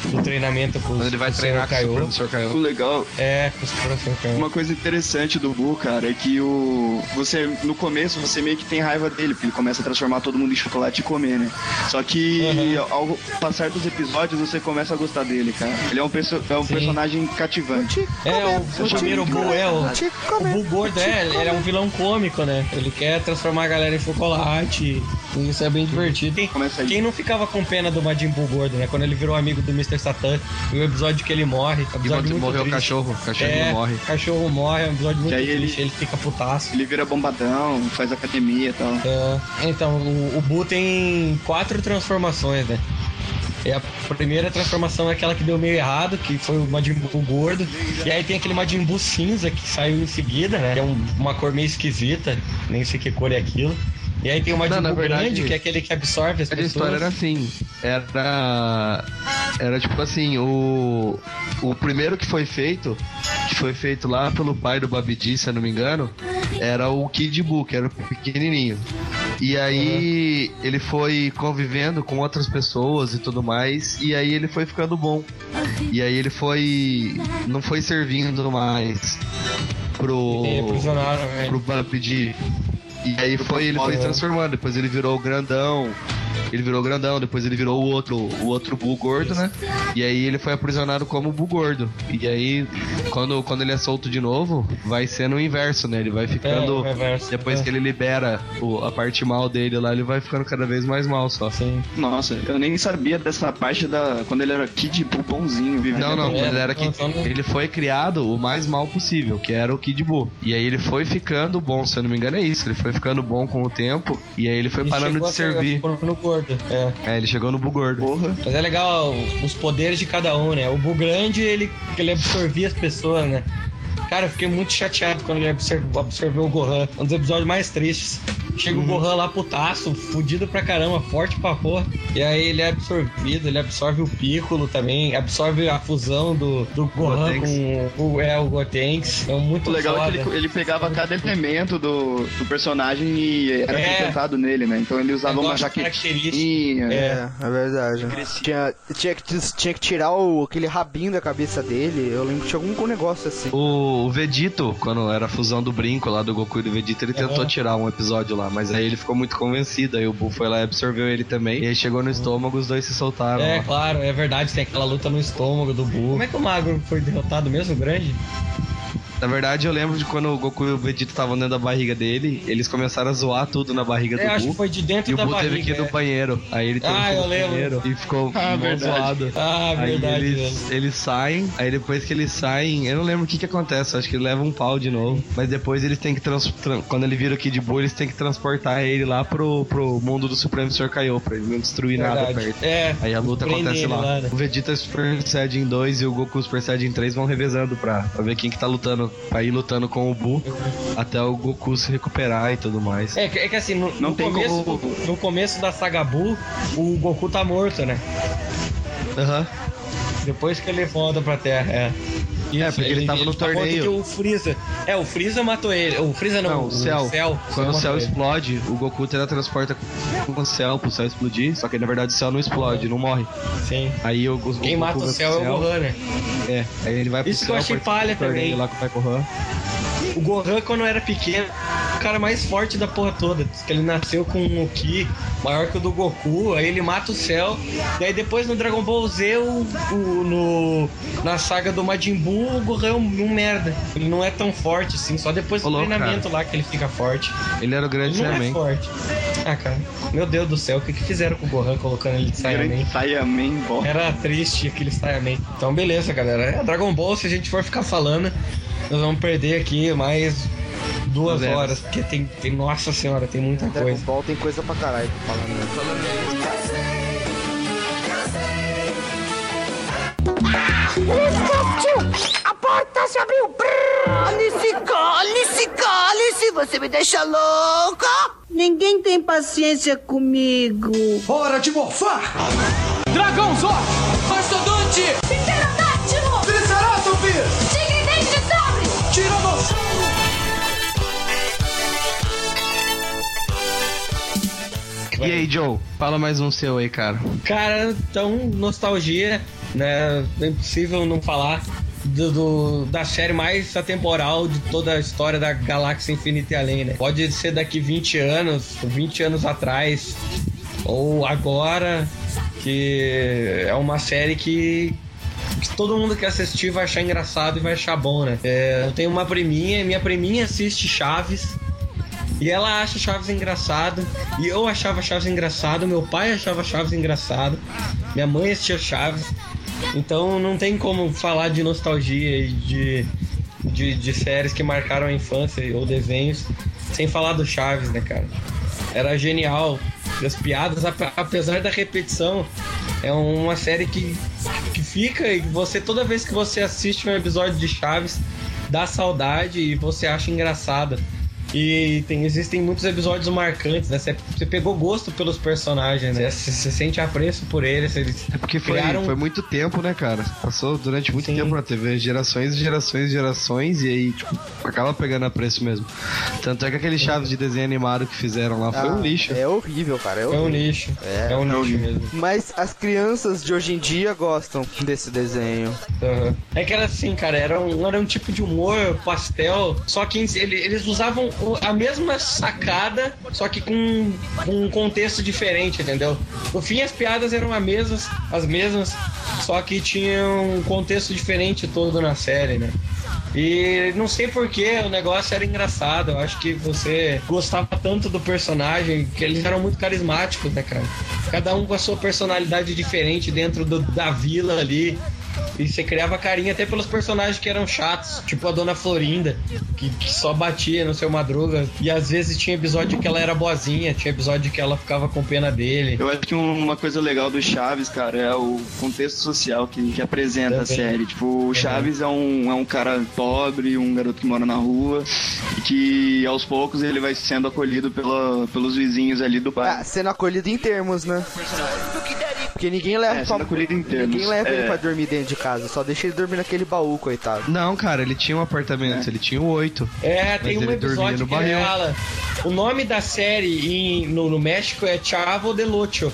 do treinamento com, Quando ele vai com o treinar com o Kaiô. Sr. O legal É, com o Senhor Kaiô. Uma coisa interessante do Buu, cara, é que o você no começo você meio que tem raiva dele, porque ele começa a transformar todo mundo em chocolate e comer, né? Só que Uhum. ao passar dos episódios você começa a gostar dele, cara. Ele é um, perso é um Sim. personagem cativante. É, o, o primeiro Buu é o. O. Buu gordo é, ele é um vilão cômico, né? Ele quer transformar a galera em chocolate. E isso é bem divertido. Quem, quem não ficava com pena do Majin Buu gordo, né? Quando ele virou amigo do Mr. Satan, e o episódio que ele morre. E Episódio morreu o triste. cachorro, o cachorrinho É, morre. cachorro morre, é um episódio muito aí ele- triste, ele fica putaço. Ele vira bombadão, faz academia e tal. É, então, o, o tem quatro transformações, né? É a primeira transformação é aquela que deu meio errado, que foi o Majin Buu gordo. E aí tem aquele Majin Buu cinza que saiu em seguida, né? Que é um- uma cor meio esquisita, nem sei que cor é aquilo. E aí tem Majin Não, Buu verdade, grande, que é aquele que absorve as A pessoas. história era assim, era era tipo assim, o o primeiro que foi feito, que foi feito lá pelo pai do Babidi, se eu não me engano, era o Kid Buu, que era o pequenininho. E aí ele foi convivendo com outras pessoas e tudo mais, e aí ele foi ficando bom. E aí ele foi não foi servindo mais pro né? pro Babidi. E aí foi, ele foi transformando, depois ele virou o grandão. Ele virou grandão, depois ele virou o outro, o outro Bull gordo, né? E aí ele foi aprisionado como Bull gordo. E aí, quando, quando ele é solto de novo, vai sendo o inverso, né? Ele vai ficando. É, reverso, depois é. que ele libera o- a parte mal dele lá, ele vai ficando cada vez mais mal só. Sim. Nossa, eu nem sabia dessa parte da. Quando ele era Kid Buu bonzinho, vivendo. Não, não, quando ele era Kid, ele foi criado o mais mal possível, que era o Kid Buu. E aí ele foi ficando bom, se eu não me engano é isso, ele foi ficando bom com o tempo, e aí ele foi E parando de servir. no gordo. É. É, ele chegou no Buu gordo. Porra. Mas é legal os poderes de cada um, né? O Bu grande, ele, ele absorvia as pessoas, né? Cara, eu fiquei muito chateado quando ele absorveu, absorveu o Gohan. Um dos episódios mais tristes. Chega o Gohan lá putaço, fudido pra caramba, forte pra porra. E aí ele é absorvido, ele absorve o Piccolo também, absorve a fusão do, do Gohan Gotenks. com o, é, o Gotenks. É muito O legal é foda. que ele, ele pegava cada elemento do, do personagem e era É. acrescentado nele, né? Então ele usava uma jaquetinha. É, é verdade. Tinha, tinha, que, tinha que tirar o, aquele rabinho da cabeça dele. Eu lembro que tinha algum negócio assim. O, o Vegito, quando era a fusão do brinco lá do Goku e do Vegeta, ele tentou Aham. tirar um episódio lá, mas aí ele ficou muito convencido, aí o Buu foi lá e absorveu ele também, e aí chegou no estômago, os dois se soltaram. É, lá. claro, é verdade, tem aquela luta no estômago do Buu. Como é que o Magro foi derrotado mesmo, grande? Na verdade, eu lembro de quando o Goku e o Vegeta estavam dentro da barriga dele, eles começaram a zoar tudo na barriga É, do acho Buu. que foi de dentro E o da barriga. teve que ir no é. banheiro. Aí ele teve Ah, que ir no banheiro e ficou Ah, zoado. Ah, Aí verdade. eles, eles saem, aí depois que eles saem, eu não lembro o que que acontece, acho que ele leva um pau de novo. Mas depois eles têm que trans, tran- quando ele vira o Kid Buu, eles têm que transportar ele lá pro, pro mundo do Supremo Sr. Kaiô, pra ele não destruir nada Verdade. perto. É, Aí a luta acontece lá. lá, né? O Vegeta Super Saiyajin 2 e o Goku Super Saiyajin 3 vão revezando pra, pra ver quem que tá lutando, pra ir lutando com o Buu até o Goku se recuperar e tudo mais. É, que- é que assim, no, Não no tem começo, como- no começo da saga Buu, o Goku tá morto, né? Aham. Depois que ele volta pra Terra, é. É, porque ele tava no morto torneio. que o Freeza. É, o Freeza matou ele. O Freeza não, Não, o céu. Quando o matou céu ele. explode, o Goku teletransporta com o céu pro céu explodir, só que na verdade o céu não explode, não morre. Sim. Aí o, o Quem Goku mata o céu é o Gohan, né? É, aí ele vai pro Isso que céu. eu achei torneio também. Lá com o Gohan. O Gohan, quando era pequeno, o cara mais forte da porra toda. Diz que ele nasceu com um Ki maior que o do Goku, aí ele mata o céu. E aí depois no Dragon Ball Z, o, o- no, na saga do Majin Buu, o Gohan é um, um merda. Ele não é tão forte assim, só depois do treinamento lá que ele fica forte. Ele era o grande Ele não é Saiyaman. forte. Ah, cara, meu Deus do céu, o que, que fizeram com o Gohan colocando ele de Saiyaman? Saiyaman, bom. Era triste aquele Saiyaman. Então, beleza, galera. É Dragon Ball, se a gente for ficar falando, nós vamos perder aqui mais duas horas, porque tem, tem. Nossa senhora, tem muita Dragon coisa. Ball tem coisa pra caralho pra falar, né? A porta se abriu. Alice, Alice, Alice, você me deixa louca? Ninguém tem paciência comigo. Hora de morfar! Dragão Zord! E aí, Joe? Fala mais um seu aí, cara. Cara, então, nostalgia, né? É impossível não falar do, do- da série mais atemporal de toda a história da Galáxia Infinita e Além, né? Pode ser daqui 20 anos, 20 anos atrás, ou agora, que é uma série que que todo mundo que assistir vai achar engraçado e vai achar bom, né? É, eu tenho uma priminha, minha priminha assiste Chaves. E ela acha Chaves engraçado. E eu achava Chaves engraçado. Meu pai achava Chaves engraçado. Minha mãe assistia Chaves. Então não tem como falar de nostalgia e de, de, de séries que marcaram a infância ou desenhos sem falar do Chaves, né, cara? Era genial. As piadas, ap- apesar da repetição, é uma série que, que fica e você, toda vez que você assiste um episódio de Chaves, dá saudade e você acha engraçada. E tem, existem muitos episódios marcantes, né? Você, pegou gosto pelos personagens, né? Você, sente apreço por eles. eles É porque foi, criaram- foi muito tempo, né, cara? Passou durante muito Sim. tempo na TV, gerações e gerações e gerações, e aí, tipo, acaba pegando a preço mesmo. Tanto é que aquele Chaves de desenho animado que fizeram lá foi Ah, um lixo. É horrível, cara. É É um horrível. lixo. É, É, um lixo lixo. mesmo. Mas as crianças de hoje em dia gostam desse desenho. Aham. É que era assim, cara, era um, era um tipo de humor pastel, só que ele- eles usavam a mesma sacada, só que com, um contexto diferente, entendeu? No fim, as piadas eram as mesmas, as mesmas, só que tinha um contexto diferente todo na série, né? E não sei porquê, o negócio era engraçado. Eu acho que você gostava tanto do personagem, que eles eram muito carismáticos, né, cara? Cada um com a sua personalidade diferente dentro do- da vila ali. E você criava carinho até pelos personagens que eram chatos, tipo a Dona Florinda, que, que só batia no seu madruga. E às vezes tinha episódio que ela era boazinha, tinha episódio que ela ficava com pena dele. Eu acho que um- uma coisa legal do Chaves, cara, é o contexto social que, que apresenta a Também. série. Tipo, o Chaves é um, é um cara pobre, um garoto que mora na rua, e que aos poucos ele vai sendo acolhido pela, pelos vizinhos ali do Ah, bairro. sendo acolhido em termos, né? Porque ninguém leva É, pra... Ninguém leva ele É. pra dormir dentro de casa, só deixa ele dormir naquele baú, coitado. Não, cara, ele tinha um apartamento, ele tinha oito. É, tem um ele episódio no que ele barril. fala. O nome da série em- no, no México é Chavo de Lucho.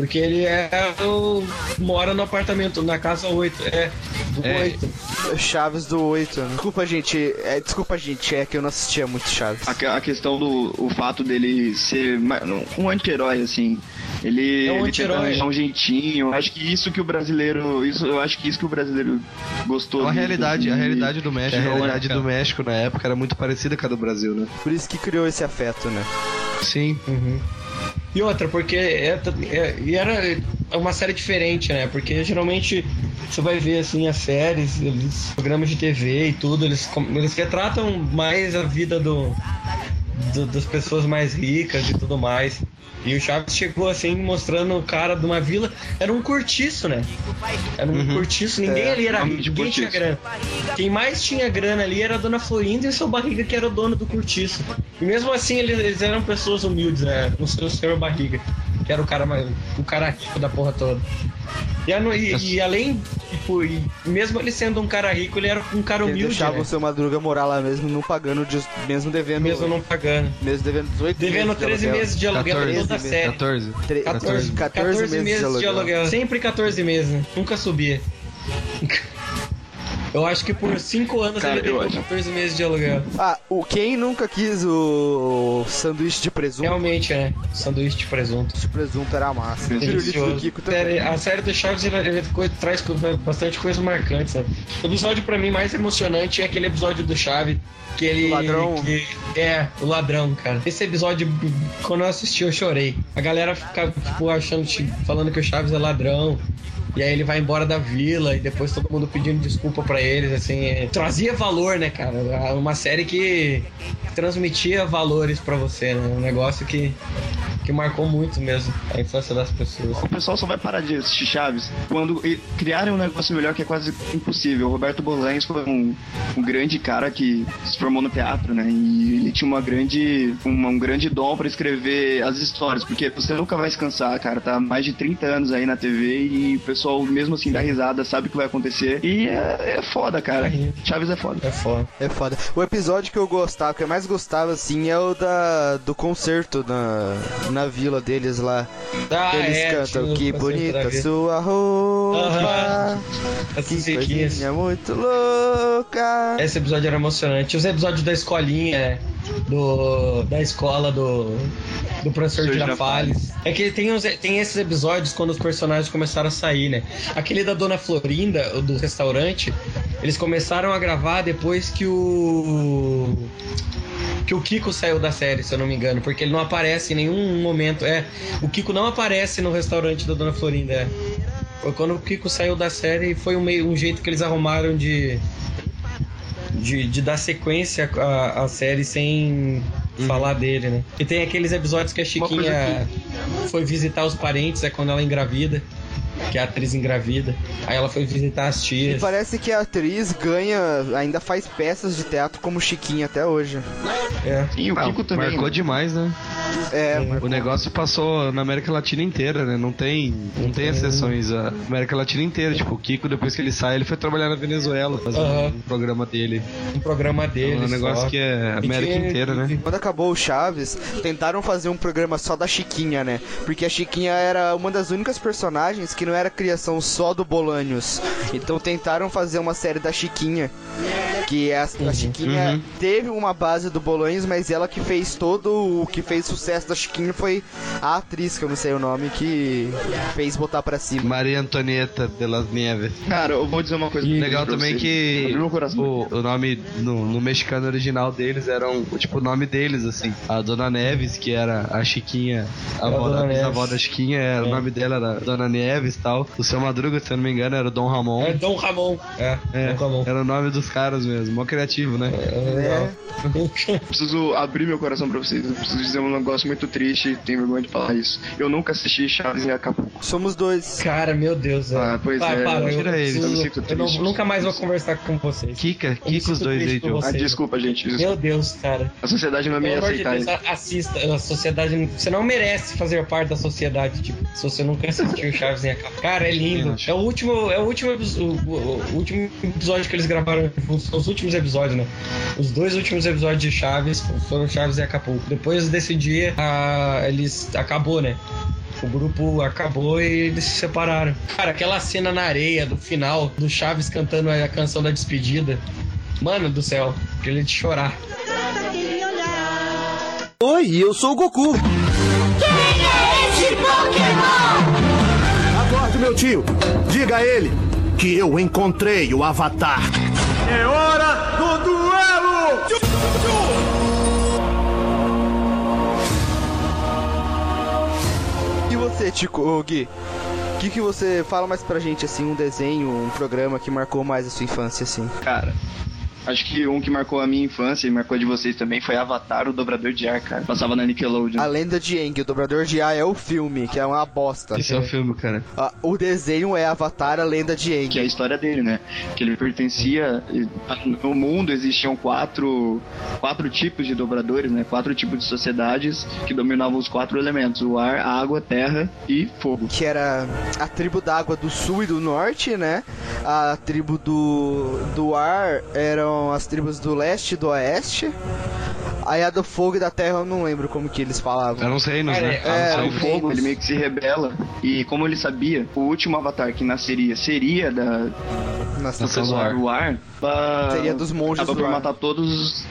Porque ele é o, mora no apartamento, na casa 8. É, do É. 8. Chaves do 8. Desculpa, gente. É, desculpa, gente. É que eu não assistia muito Chaves. A, a questão do o fato dele ser um anti-herói, assim. Ele, É um anti-herói. um jeitinho. Acho que isso que o brasileiro. Isso, eu acho que isso que o brasileiro gostou. A muito, realidade, assim, a realidade do México, É, a realidade cara. do México na época era muito parecida com a do Brasil, né? Por isso que criou esse afeto, né? Sim. E outra, porque é, é- e era uma série diferente, né? Porque geralmente você vai ver assim as séries, eles- programas de TV e tudo, eles, eles retratam mais a vida do, do- das pessoas mais ricas e tudo mais. E o Chaves chegou assim mostrando o cara de uma vila, era um cortiço, né? Era um cortiço, ninguém É, ali era realmente ninguém tinha cortiço. grana. Quem mais tinha grana ali era a dona Florinda e o seu barriga, que era o dono do cortiço. E mesmo assim, eles, eles eram pessoas humildes, né? O seu senhor barriga, que era o cara mais. o cara rico da porra toda. E, e- e além, tipo, e mesmo ele sendo um cara rico, ele era um cara Ele humilde. deixava né? o seu Madruga morar lá mesmo, não pagando, mesmo devendo. Mesmo não pagando. mesmo devendo 18 Devendo meses de 13 aluguel. meses de aluguel 14, toda a série. 14. Tre- 14, 14 meses de aluguel. Sempre 14 meses, né? Nunca subia. Eu acho que por 5 anos Cara, ele deu acho. 14 meses de aluguel. Ah, o quem nunca quis o sanduíche de presunto? Realmente, né? Sanduíche de presunto. De presunto era massa. Pirulito do Delicioso. Kiko também. A série do Chaves ela co- traz bastante coisa marcante, sabe? O episódio pra mim mais emocionante é aquele episódio do Chaves que ele. O ladrão? que- é, o ladrão, cara. Esse episódio, quando eu assisti, eu chorei. A galera fica, tipo, achando, falando que o Chaves é ladrão. E aí ele vai embora da vila e depois todo mundo pedindo desculpa pra eles, assim. é- trazia valor, né, cara? Uma série que transmitia valores pra você, né? Um negócio que, que marcou muito mesmo a infância das pessoas. O pessoal só vai parar de assistir Chaves quando criarem um negócio melhor que é quase impossível. O Roberto Bolaños foi um, um grande cara que se formou no teatro, né? E ele tinha uma grande, uma- um grande dom pra escrever as histórias, porque você nunca vai se cansar, cara. Tá mais de 30 anos aí na TV e o pessoal, mesmo assim, dá risada, sabe o que vai acontecer. E é, é foda, cara. Chaves é foda. É foda. É foda. O episódio que eu gostava, que eu mais gostava, assim, é o da, do concerto na, na vila deles lá. Ah, Eles é, cantam, que bonita vila." sua roupa. Aham. Que riquinhas. coisinha muito louca. Esse episódio era emocionante. Os episódios da escolinha? Do, da escola do, do professor Girafales. É que tem, uns, tem esses episódios quando os personagens começaram a sair, né? Aquele da Dona Florinda, do restaurante, eles começaram a gravar depois que o. Que o Kiko saiu da série, se eu não me engano, porque ele não aparece em nenhum momento. É, o Kiko não aparece no restaurante da Dona Florinda. É. Foi quando o Kiko saiu da série e foi um, meio, um jeito que eles arrumaram de, de, de dar sequência à, à série sem falar dele, né? E tem aqueles episódios que a Chiquinha foi visitar os parentes, é quando ela engravida. Que a atriz engravida. Aí ela foi visitar as E tias. parece que a atriz ganha, ainda faz peças de teatro como Chiquinha até hoje. É. Sim, o Ah, Kiko também. marcou né? demais, né? É, O negócio passou na América Latina inteira, né? Não tem, não tem exceções. A América Latina inteira. Tipo, o Kiko, depois que ele sai, ele foi trabalhar na Venezuela, Aham. um programa dele. Um programa dele. É um negócio só. que é E América tinha- inteira, né? Quando acabou o Chaves, tentaram fazer um programa só da Chiquinha, né? Porque a Chiquinha era uma das únicas personagens que não era criação só do Bolanhos. Então tentaram fazer uma série da Chiquinha. Que a, a Chiquinha Uhum. teve uma base do Bolanhos, mas ela que fez todo o que fez sucesso da Chiquinha foi a atriz, que eu não sei o nome, que fez botar pra cima. Maria Antonieta de las Nieves. Cara, eu vou dizer uma coisa Legal pra também você. que o, o nome no, no mexicano original deles era um, tipo o nome deles, assim. A Dona Neves, que era a Chiquinha, a avó Neves. bisavó da Chiquinha, era, o nome dela era Dona Neves e tal. O seu Madruga, se eu não me engano, era o Dom Ramon. É Dom Ramon. É, É, Dom Ramon. era o nome dos caras mesmo, mó criativo, né? É. preciso abrir meu coração pra vocês. Eu preciso dizer um negócio muito triste, tenho vergonha de falar isso. Eu nunca assisti Chaves em Acapulco. Somos dois. Cara, meu Deus. Ah, pois é, para, eu, tira ele, eu me sinto eu não- triste. nunca mais vou conversar com vocês. Kika, Eu me Kika os dois aí, Joe. Ah, desculpa, gente. desculpa. Meu Deus, cara. A sociedade não me Pelo ia amor de aceitar Deus, assista. A sociedade. Você não merece fazer parte da sociedade, tipo, se você nunca assistiu Chaves Cara, é lindo. É o último, é o último, o, o- último episódio que eles gravaram. Os, os últimos episódios, né? Os dois últimos episódios de Chaves foram Chaves em Acapulco. Depois desse dia, a- eles. Acabou, né? O grupo acabou e eles se separaram. Cara, aquela cena na areia do final, do Chaves cantando a canção da despedida. Mano do céu, aquele de chorar. Oi, eu sou o Goku. Esse Pokémon! Meu tio. Diga a ele que eu encontrei o Avatar. É hora do duelo! E você, Tico, Gui? O que, que você fala mais pra gente, assim, um desenho, um programa que marcou mais a sua infância, assim? Cara, acho que um que marcou a minha infância e marcou a de vocês também foi Avatar, o Dobrador de Ar, cara. Passava na Nickelodeon. A Lenda de Aang, o Dobrador de Ar é o filme, que é uma bosta. Esse é o filme, cara. Ah, o desenho é Avatar, a Lenda de Aang. Que é a história dele, né? Que ele pertencia. No mundo existiam quatro, quatro tipos de dobradores, né? Quatro tipos de sociedades que dominavam os quatro elementos: o ar, a água, a terra e fogo. Que era a tribo da água do sul e do norte, né? A tribo do, do ar eram as tribos do leste e do oeste. Aí a do fogo e da terra eu não lembro como que eles falavam. Eram os reinos, Cara, né? é, É, o fogo, ele meio que se rebela. E como ele sabia, o último avatar que nasceria seria da, Na do Nação ar. do ar. ah, Seria dos monges acaba do por ar. matar todos.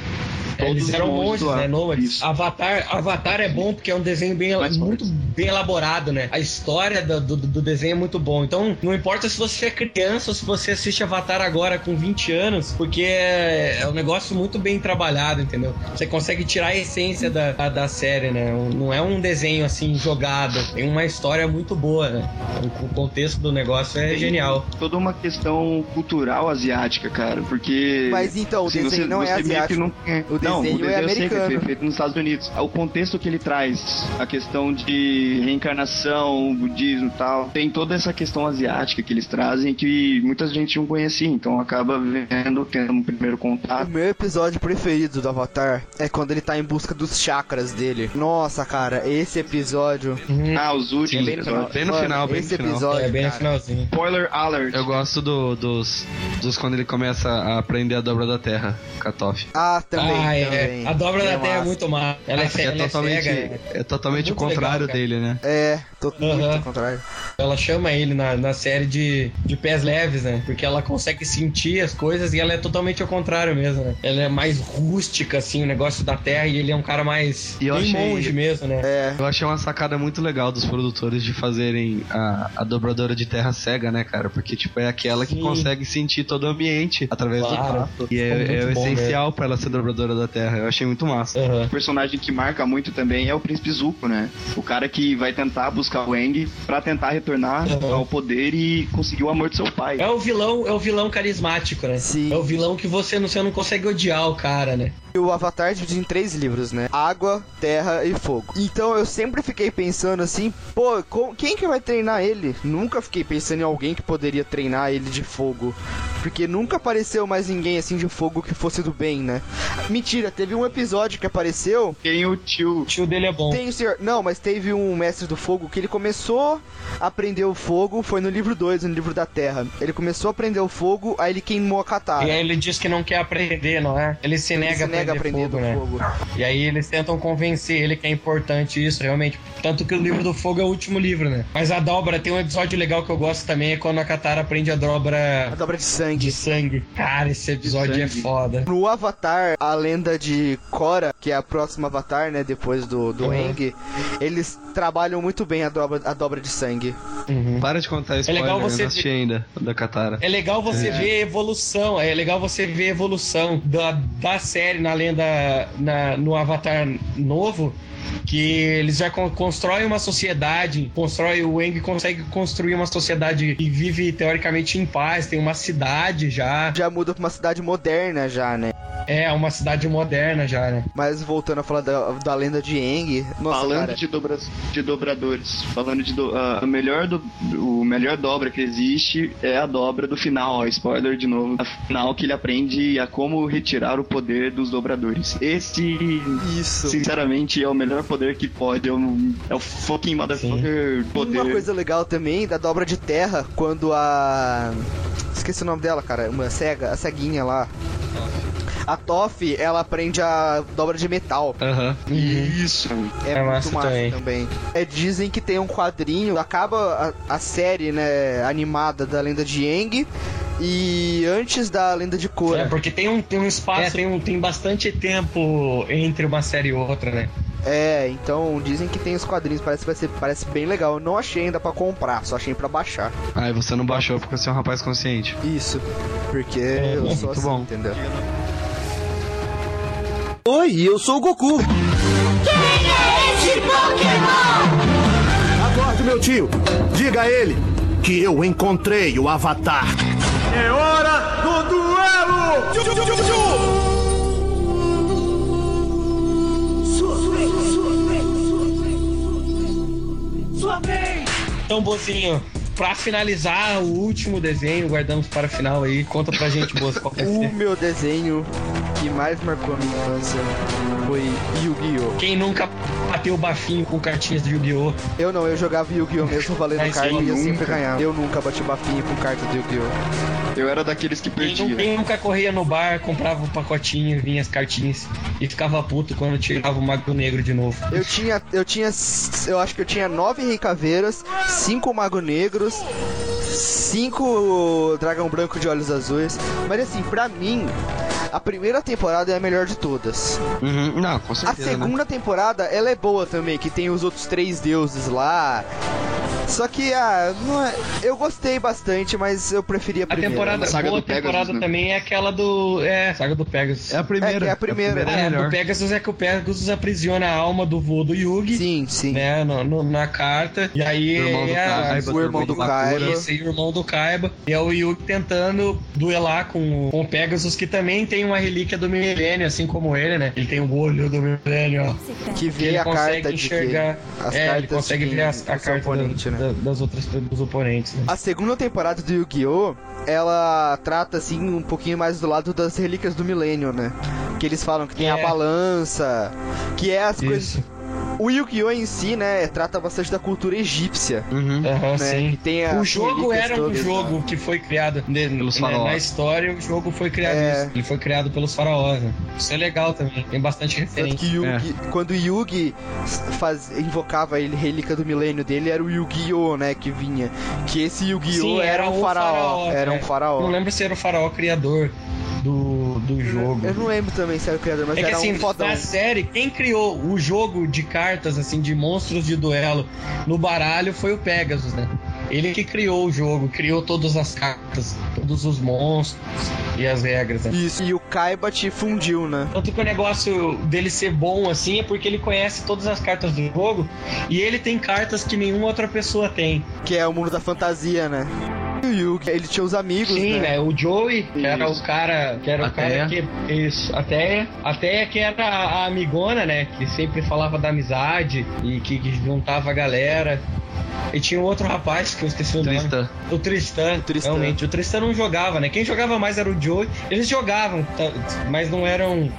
Todos Eles eram monges né? Nômades. Avatar, Avatar é bom porque é um desenho bem, muito bem elaborado, né? A história do, do, do desenho é muito bom. Então, não importa se você é criança ou se você assiste Avatar agora com 20 anos, porque é, é um negócio muito bem trabalhado, entendeu? Você consegue tirar a essência da, da, da série, né? Não é um desenho assim jogado. Tem uma história muito boa, né? O, o contexto do negócio é Tem genial. Toda uma questão cultural asiática, cara, porque. Mas então, o assim, desenho não é meio que asiático. não- é, O não, desenho é eu sei que americano. foi feito nos Estados Unidos. O contexto que ele traz, a questão de reencarnação, budismo e tal, tem toda essa questão asiática que eles trazem que muita gente não conhecia, então acaba vendo, tendo um primeiro O contato. meu episódio preferido do Avatar é quando ele tá em busca dos chakras dele. Nossa, cara, esse episódio. Ah, os últimos. Sim, episódios. bem no final, bem no esse final. episódio. É bem no finalzinho. Spoiler alert. Eu gosto do- dos, dos quando ele começa a aprender a dobra da terra, Katoff. Ah, também. ah, é. A dobra da É terra é muito má. Ela é, é totalmente, cega. é. é totalmente É o muito contrário dele, né? É, tô muito Aham. ao contrário. Ela chama ele na, na série de, de pés leves, né? Porque ela consegue sentir as coisas e ela é totalmente ao contrário mesmo, né? Ela é mais rústica, assim, o negócio da terra, e ele é um cara mais E eu bem achei- monge mesmo, né? É. Eu achei uma sacada muito legal dos produtores de fazerem a, a dobradora de terra cega, né, cara? Porque, tipo, é aquela que Sim. consegue sentir todo o ambiente através Claro. do tato. E é, é o essencial pra ela ser dobradora da terra. Eu achei muito massa. Aham. O personagem que marca muito também é o Príncipe Zuko, né? O cara que vai tentar buscar o Aang pra tentar retornar Uhum. ao poder e conseguir o amor do seu pai. É o vilão, é o vilão carismático, né? Sim. É o vilão que você não, você não consegue odiar o cara, né? O Avatar divide em três livros, né? Água, terra e fogo. Então eu sempre fiquei pensando assim, pô, com- quem que vai treinar ele? Nunca fiquei pensando em alguém que poderia treinar ele de fogo. Porque nunca apareceu mais ninguém assim de fogo que fosse do bem, né? Mentira, teve um episódio que apareceu. Tem o tio. O tio dele é bom. Tem o senhor. Não, mas teve um mestre do fogo que ele começou a aprender o fogo. Foi no livro 2, no livro da Terra. Ele começou a aprender o fogo, aí ele queimou a katana. E aí ele diz que não quer aprender, não é? Ele se Ele nega, se nega fogo, né? fogo. E aí eles tentam convencer ele que é importante isso, realmente. Tanto que o livro do fogo é o último livro, né? Mas a dobra, tem um episódio legal que eu gosto também, é quando a Katara aprende a A dobra dobra de sangue. de sangue. Cara, esse episódio é foda. No Avatar, a lenda de Korra, que é a próxima Avatar, né? Depois do, do Uhum. Aang, eles trabalham muito bem a dobra, a dobra de sangue. Uhum. Para de contar spoiler, legal eu você não assisti ainda, da Katara. É legal você ver a evolução, é legal você ver a evolução da, da série na lenda na, no Avatar novo. Que eles já con- constroem uma sociedade, constrói o Eng consegue construir uma sociedade e vive teoricamente em paz, tem uma cidade já, Já muda pra uma cidade moderna já, né? É uma cidade moderna já, né? Mas voltando a falar da, da lenda de Aang, nossa, falando cara, de, dobra, de dobradores, falando de do, a, a melhor do, o melhor dobra que existe é a dobra do final, ó, spoiler de novo, a final que ele aprende a como retirar o poder dos dobradores. Esse, isso. sinceramente, é o melhor poder que pode, é o, é o fucking motherfucker poder. Uma coisa legal também da dobra de terra, quando a. Esqueci o nome dela, cara. Uma cega, a ceguinha lá. A Toff, ela aprende a dobra de metal. Aham. Isso. É, É muito massa massa também. também. É, dizem que tem um quadrinho, acaba a, a série, né, animada da lenda de Aang. E antes da lenda de É, Korra. porque tem um, tem um espaço, tem, um, tem bastante tempo entre uma série e outra, né? É, então dizem que tem os quadrinhos, parece que vai ser parece bem legal. Eu não achei ainda pra comprar, só achei pra baixar. Ah, e você não baixou porque você é um rapaz consciente. Isso, porque eu sou muito assim, bom. entendeu? Oi, eu sou o Goku. Esse Pokémon! Acorde, meu tio. Diga a ele que eu encontrei o Avatar. É hora do duelo! Então, Bozinho, pra finalizar o último desenho, guardamos para o final aí. Conta pra gente, Bozo, qual vai O meu desenho que mais marcou a minha infância foi Yu-Gi-Oh! Quem nunca bateu o bafinho com cartinhas de Yu-Gi-Oh! Eu não, eu jogava Yu-Gi-Oh! mesmo valendo Mas carta e sempre ganhava. Eu nunca bati bafinho com carta do Yu-Gi-Oh! Eu era daqueles que Quem, perdia. quem nunca corria no bar, comprava um pacotinho, vinha as cartinhas e ficava puto quando tirava o Mago Negro de novo. Eu tinha, eu tinha, eu acho que eu tinha nove Rei Caveiras, cinco Mago Negros, cinco Dragão Branco de Olhos Azuis. Mas assim, pra mim, a primeira temporada é a melhor de todas. Uhum. Não, com A certeza. né? segunda temporada, ela é boa também, que tem os outros três deuses lá. Só que, ah, não é- eu gostei bastante, mas eu preferia a A primeira. temporada, Saga boa do Pegasus, temporada né? também é aquela do. É, Saga do Pegasus. É a primeira. É é a primeira, é É, a do melhor. Pegasus é que o Pegasus aprisiona a alma do vô do Yugi. Sim, sim. Né, no- no- na carta. E aí O irmão do é a- Kaiba, o irmão do Bakura. Kaiba. Esse irmão do Kaiba. E é o Yugi tentando duelar com, com o Pegasus, que também tem uma relíquia do milênio, assim como ele, né? Ele tem o olho do milênio, ó. Que vê ele a consegue carta enxergar. de que as é, ele consegue ver a do seu carta oponente, né? Da- das outras dos oponentes. Né? A segunda temporada do Yu-Gi-Oh! ela trata assim um pouquinho mais do lado das relíquias do milênio, né? Que eles falam que tem a É. balança, que é as coisas. O Yu-Gi-Oh! em si, né, trata bastante da cultura egípcia. Uhum. Né? sim. Que tem O as jogo era um lá. jogo que foi criado ne- Pelos né, faraós. na história, o jogo foi criado É. isso. Ele foi criado pelos faraós. Né? Isso é legal também. Tem bastante Tanto referência. que Yugi, quando o Yugi faz, invocava a relíquia do milênio dele, era o Yu-Gi-Oh! né, que vinha. Que esse Yu-Gi-Oh! Era, um o faraó. Era um é. faraó. Não lembro se era o faraó criador do, do jogo. Eu não lembro também se era o criador, mas É que era assim, um fodão. na série, quem criou o jogo de cartas, assim, de monstros de duelo no baralho foi o Pegasus, né? Ele que criou o jogo, criou todas as cartas, todos os monstros e as regras, né? Isso, e o Kaiba te fundiu, né? Tanto que o negócio dele ser bom assim é porque ele conhece todas as cartas do jogo e ele tem cartas que nenhuma outra pessoa tem. Que é o mundo da fantasia, né? E o Yugi Ele tinha os amigos, Sim, né? né? O Joey, que era Isso. o cara. Que era o A cara que. Isso, até. Até que era a amigona, né? Que sempre falava da amizade e que, que juntava a galera. E tinha um outro rapaz que eu esqueci o nome. Tristã. O Tristan, Tristan. realmente. O Tristan não jogava, né? Quem jogava mais era o Joey. Eles jogavam, tá, mas não eram.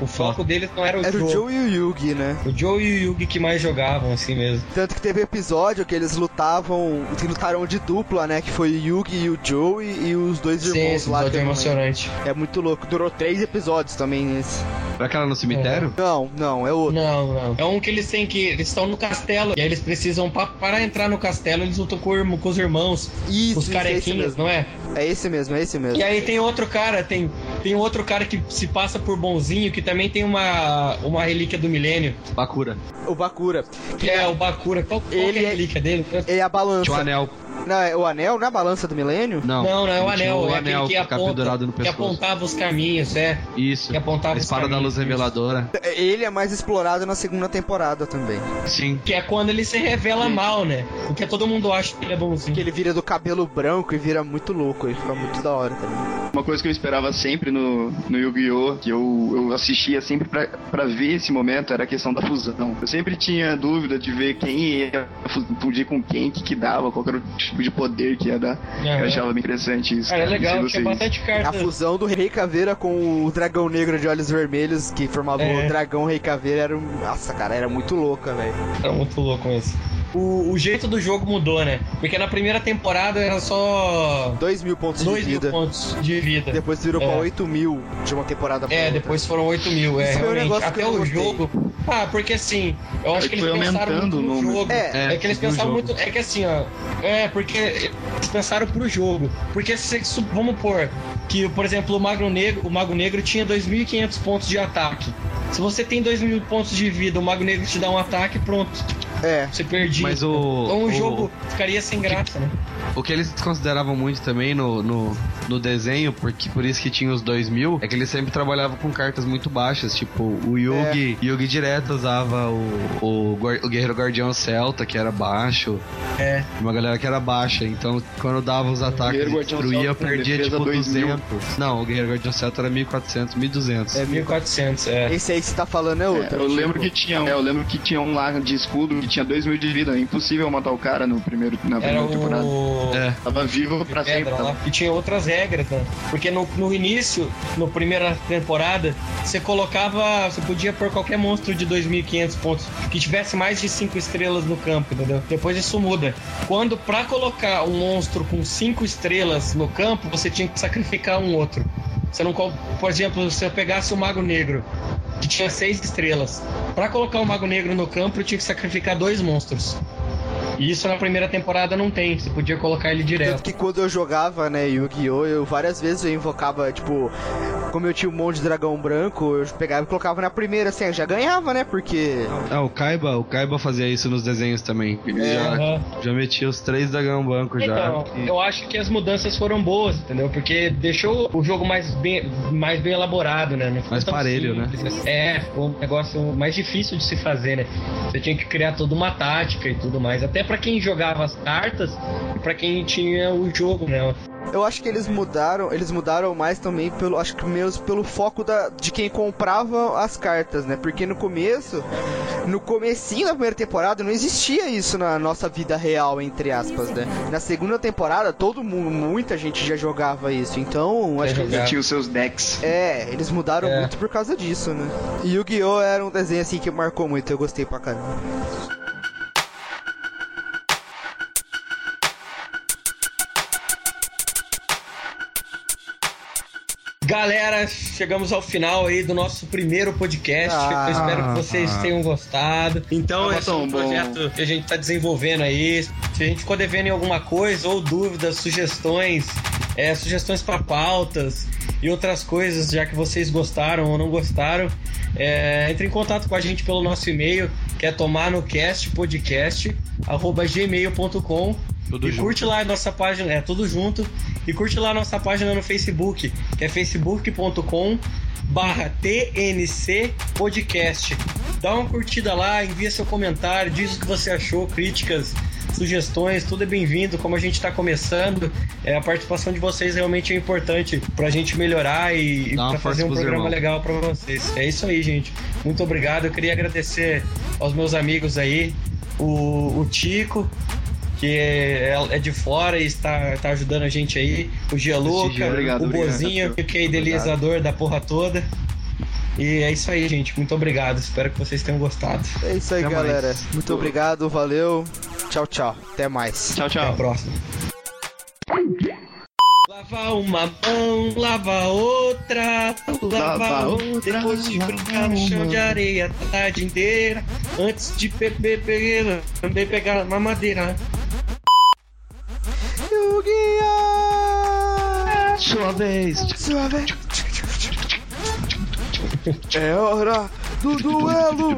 O foco deles não era o Era o Joe. Joe e o Yugi, né? O Joe e o Yugi que mais jogavam, assim mesmo. Tanto que teve episódio que eles lutavam, que lutaram de dupla, né? Que foi o Yugi e o Joey e os dois Sim, irmãos lá. é emocionante. É muito louco. Durou três episódios também esse. Pra aquela no cemitério? Não, não, é outro. Não, não. É um que eles têm que. Eles estão no castelo. E aí eles precisam. pa- para entrar no castelo, eles lutam com, com os irmãos. Isso, os isso, é carequinhas, não é? É esse mesmo, é esse mesmo. E aí tem outro cara, tem, tem outro cara que se passa por bonzinho, que também tem uma, uma relíquia do milênio. Bakura. O Bakura. Que é o Bakura. Qual, qual que Ele é a é- relíquia dele? É a balança. Tinha o anel. Não, é o anel, não é a balança do milênio? Não, Não, não é o anel, O é anel que aponta, pendurado no que apontava os caminhos, é. Isso. que apontava a os espada da caminhos, luz reveladora. Ele é mais explorado na segunda temporada também. Sim. Que é quando ele se revela mal, né? Porque todo mundo acha que ele é bonzinho. Que ele vira do cabelo branco e vira muito louco. Ele fica muito da hora também. Uma coisa que eu esperava sempre no, no Yu-Gi-Oh! que eu, eu assistia sempre pra, pra ver esse momento era a questão da fusão. Eu sempre tinha dúvida de ver quem ia fu- fundir com quem, o que, que dava, qual era o tipo de poder que ia dar. Aham. Eu achava bem interessante isso. Cara, é Não sei legal, vocês. tinha bastante A carta. fusão do Rei Caveira com o dragão negro de olhos vermelhos, que formava É. o dragão Rei Caveira, era um... Nossa, cara, era muito louca, velho. Era muito louco esse. O, o jeito do jogo mudou, né? Porque na primeira temporada era só 2 mil pontos 2 de mil vida. pontos de vida. Depois virou É. pra 8 mil de uma temporada pra É, outra. depois foram 8 mil, é, Isso foi um realmente. negócio que Até o gostei. jogo. Ah, porque assim, eu acho É que que eles pensaram muito no jogo. É, É, que eles pensaram jogo. muito. É que assim, ó. É, porque eles pensaram pro jogo. Porque se, vamos pôr que, por exemplo, o Mago Negro, o Mago Negro tinha 2.500 pontos de ataque. Se você tem 2.000 pontos de vida, o Mago Negro te dá um ataque, pronto. É. Você perdia. Mas o- Então o, o- jogo ficaria sem graça, né? O que eles consideravam muito também no, no, no desenho, porque por isso que tinha os 2000, é que eles sempre trabalhavam com cartas muito baixas. Tipo, o Yugi, Yugi direto usava o, o, o Guerreiro Guardião Celta, que era baixo. É. Uma galera que era baixa. Então, quando dava os ataques Guerreiro e Guardião destruía, Celta com perdia tipo 2000. 200. Não, o Guerreiro Guardião Celta era 1400, 1200. É 1.400, é. Esse aí que você tá falando é É, outro. eu lembro que tinha, é, eu lembro que tinha um lá de escudo que tinha 2 mil de vida. É impossível matar o cara no primeiro, na Era primeira temporada. o. É. Tava vivo pra sempre. lá. E tinha outras regras, né? Porque no, no início, no primeira temporada, você colocava. Você podia pôr qualquer monstro de 2.500 pontos que tivesse mais de 5 estrelas no campo, entendeu? Depois isso muda. Quando pra colocar um monstro com 5 estrelas no campo, você tinha que sacrificar um outro. Você não, por exemplo, se eu pegasse o Mago Negro, que tinha 6 estrelas, pra colocar o Mago Negro no campo, eu tinha que sacrificar dois monstros. E isso na primeira temporada não tem, você podia colocar ele direto. Tanto que quando eu jogava, né, Yu-Gi-Oh!, eu várias vezes eu invocava, tipo, como eu tinha um monte de dragão branco, eu pegava e colocava na primeira, assim, eu já ganhava, né, porque... Ah, o Kaiba, o Kaiba fazia isso nos desenhos também. Ele É, já, já metia os três dragão banco já. Então, E- eu acho que as mudanças foram boas, entendeu? Porque deixou o jogo mais bem, mais bem elaborado, né? Mais parelho, né? simples. É, ficou um negócio mais difícil de se fazer, né? Você tinha que criar toda uma tática e tudo mais. Até pra quem jogava as cartas e pra quem tinha o jogo, né? Eu acho que eles mudaram, eles mudaram mais também pelo, acho que mesmo pelo foco da, de quem comprava as cartas, né? Porque no começo, no comecinho da primeira temporada não existia isso na nossa vida real, entre aspas, né? Na segunda temporada todo mundo, muita gente já jogava isso. Então, acho que eles, jogava. Tinha os seus decks. é, eles mudaram É. muito por causa disso, né? E Yu-Gi-Oh era um desenho assim que marcou muito, eu gostei pra caramba. Galera, chegamos ao final aí do nosso primeiro podcast. Ah. Eu espero que vocês tenham gostado. Então, é um tão bom. projeto que a gente tá desenvolvendo aí. Se a gente ficou devendo em alguma coisa, ou dúvidas, sugestões, é, sugestões para pautas e outras coisas, já que vocês gostaram ou não gostaram, é, entre em contato com a gente pelo nosso e-mail, que é tomar no cast podcast, arroba gmail.com. Tudo e junto. curte lá a nossa página, é tudo junto. E curte lá a nossa página no Facebook, que é facebook.com barra TNC Podcast. Dá uma curtida lá, envia seu comentário, diz o que você achou, críticas, sugestões, tudo é bem-vindo. Como a gente está começando, é, a participação de vocês realmente é importante pra gente melhorar e, força fazer um programa irmãos. legal pra vocês. É isso aí, gente. Muito obrigado. Eu queria agradecer aos meus amigos aí, o, o Tico, que é, é de fora e está, está ajudando a gente aí, o Gianluca, Prestigiando. Obrigado, o obrigado, Bozinho, Arthur. que é idealizador da porra toda. E é isso aí, gente. Muito obrigado. Espero que vocês tenham gostado. É isso aí, Até mais. galera. Muito obrigado, valeu. Tchau, tchau. Até mais. Tchau, Até a tchau. próxima. Lava uma mão, lava outra, lava, Lava outra, outra, depois de brincar no chão de areia a tarde inteira, antes de beber, também pegar uma madeira. Yu-Gi-Oh! Sua vez! Sua vez! É hora do duelo!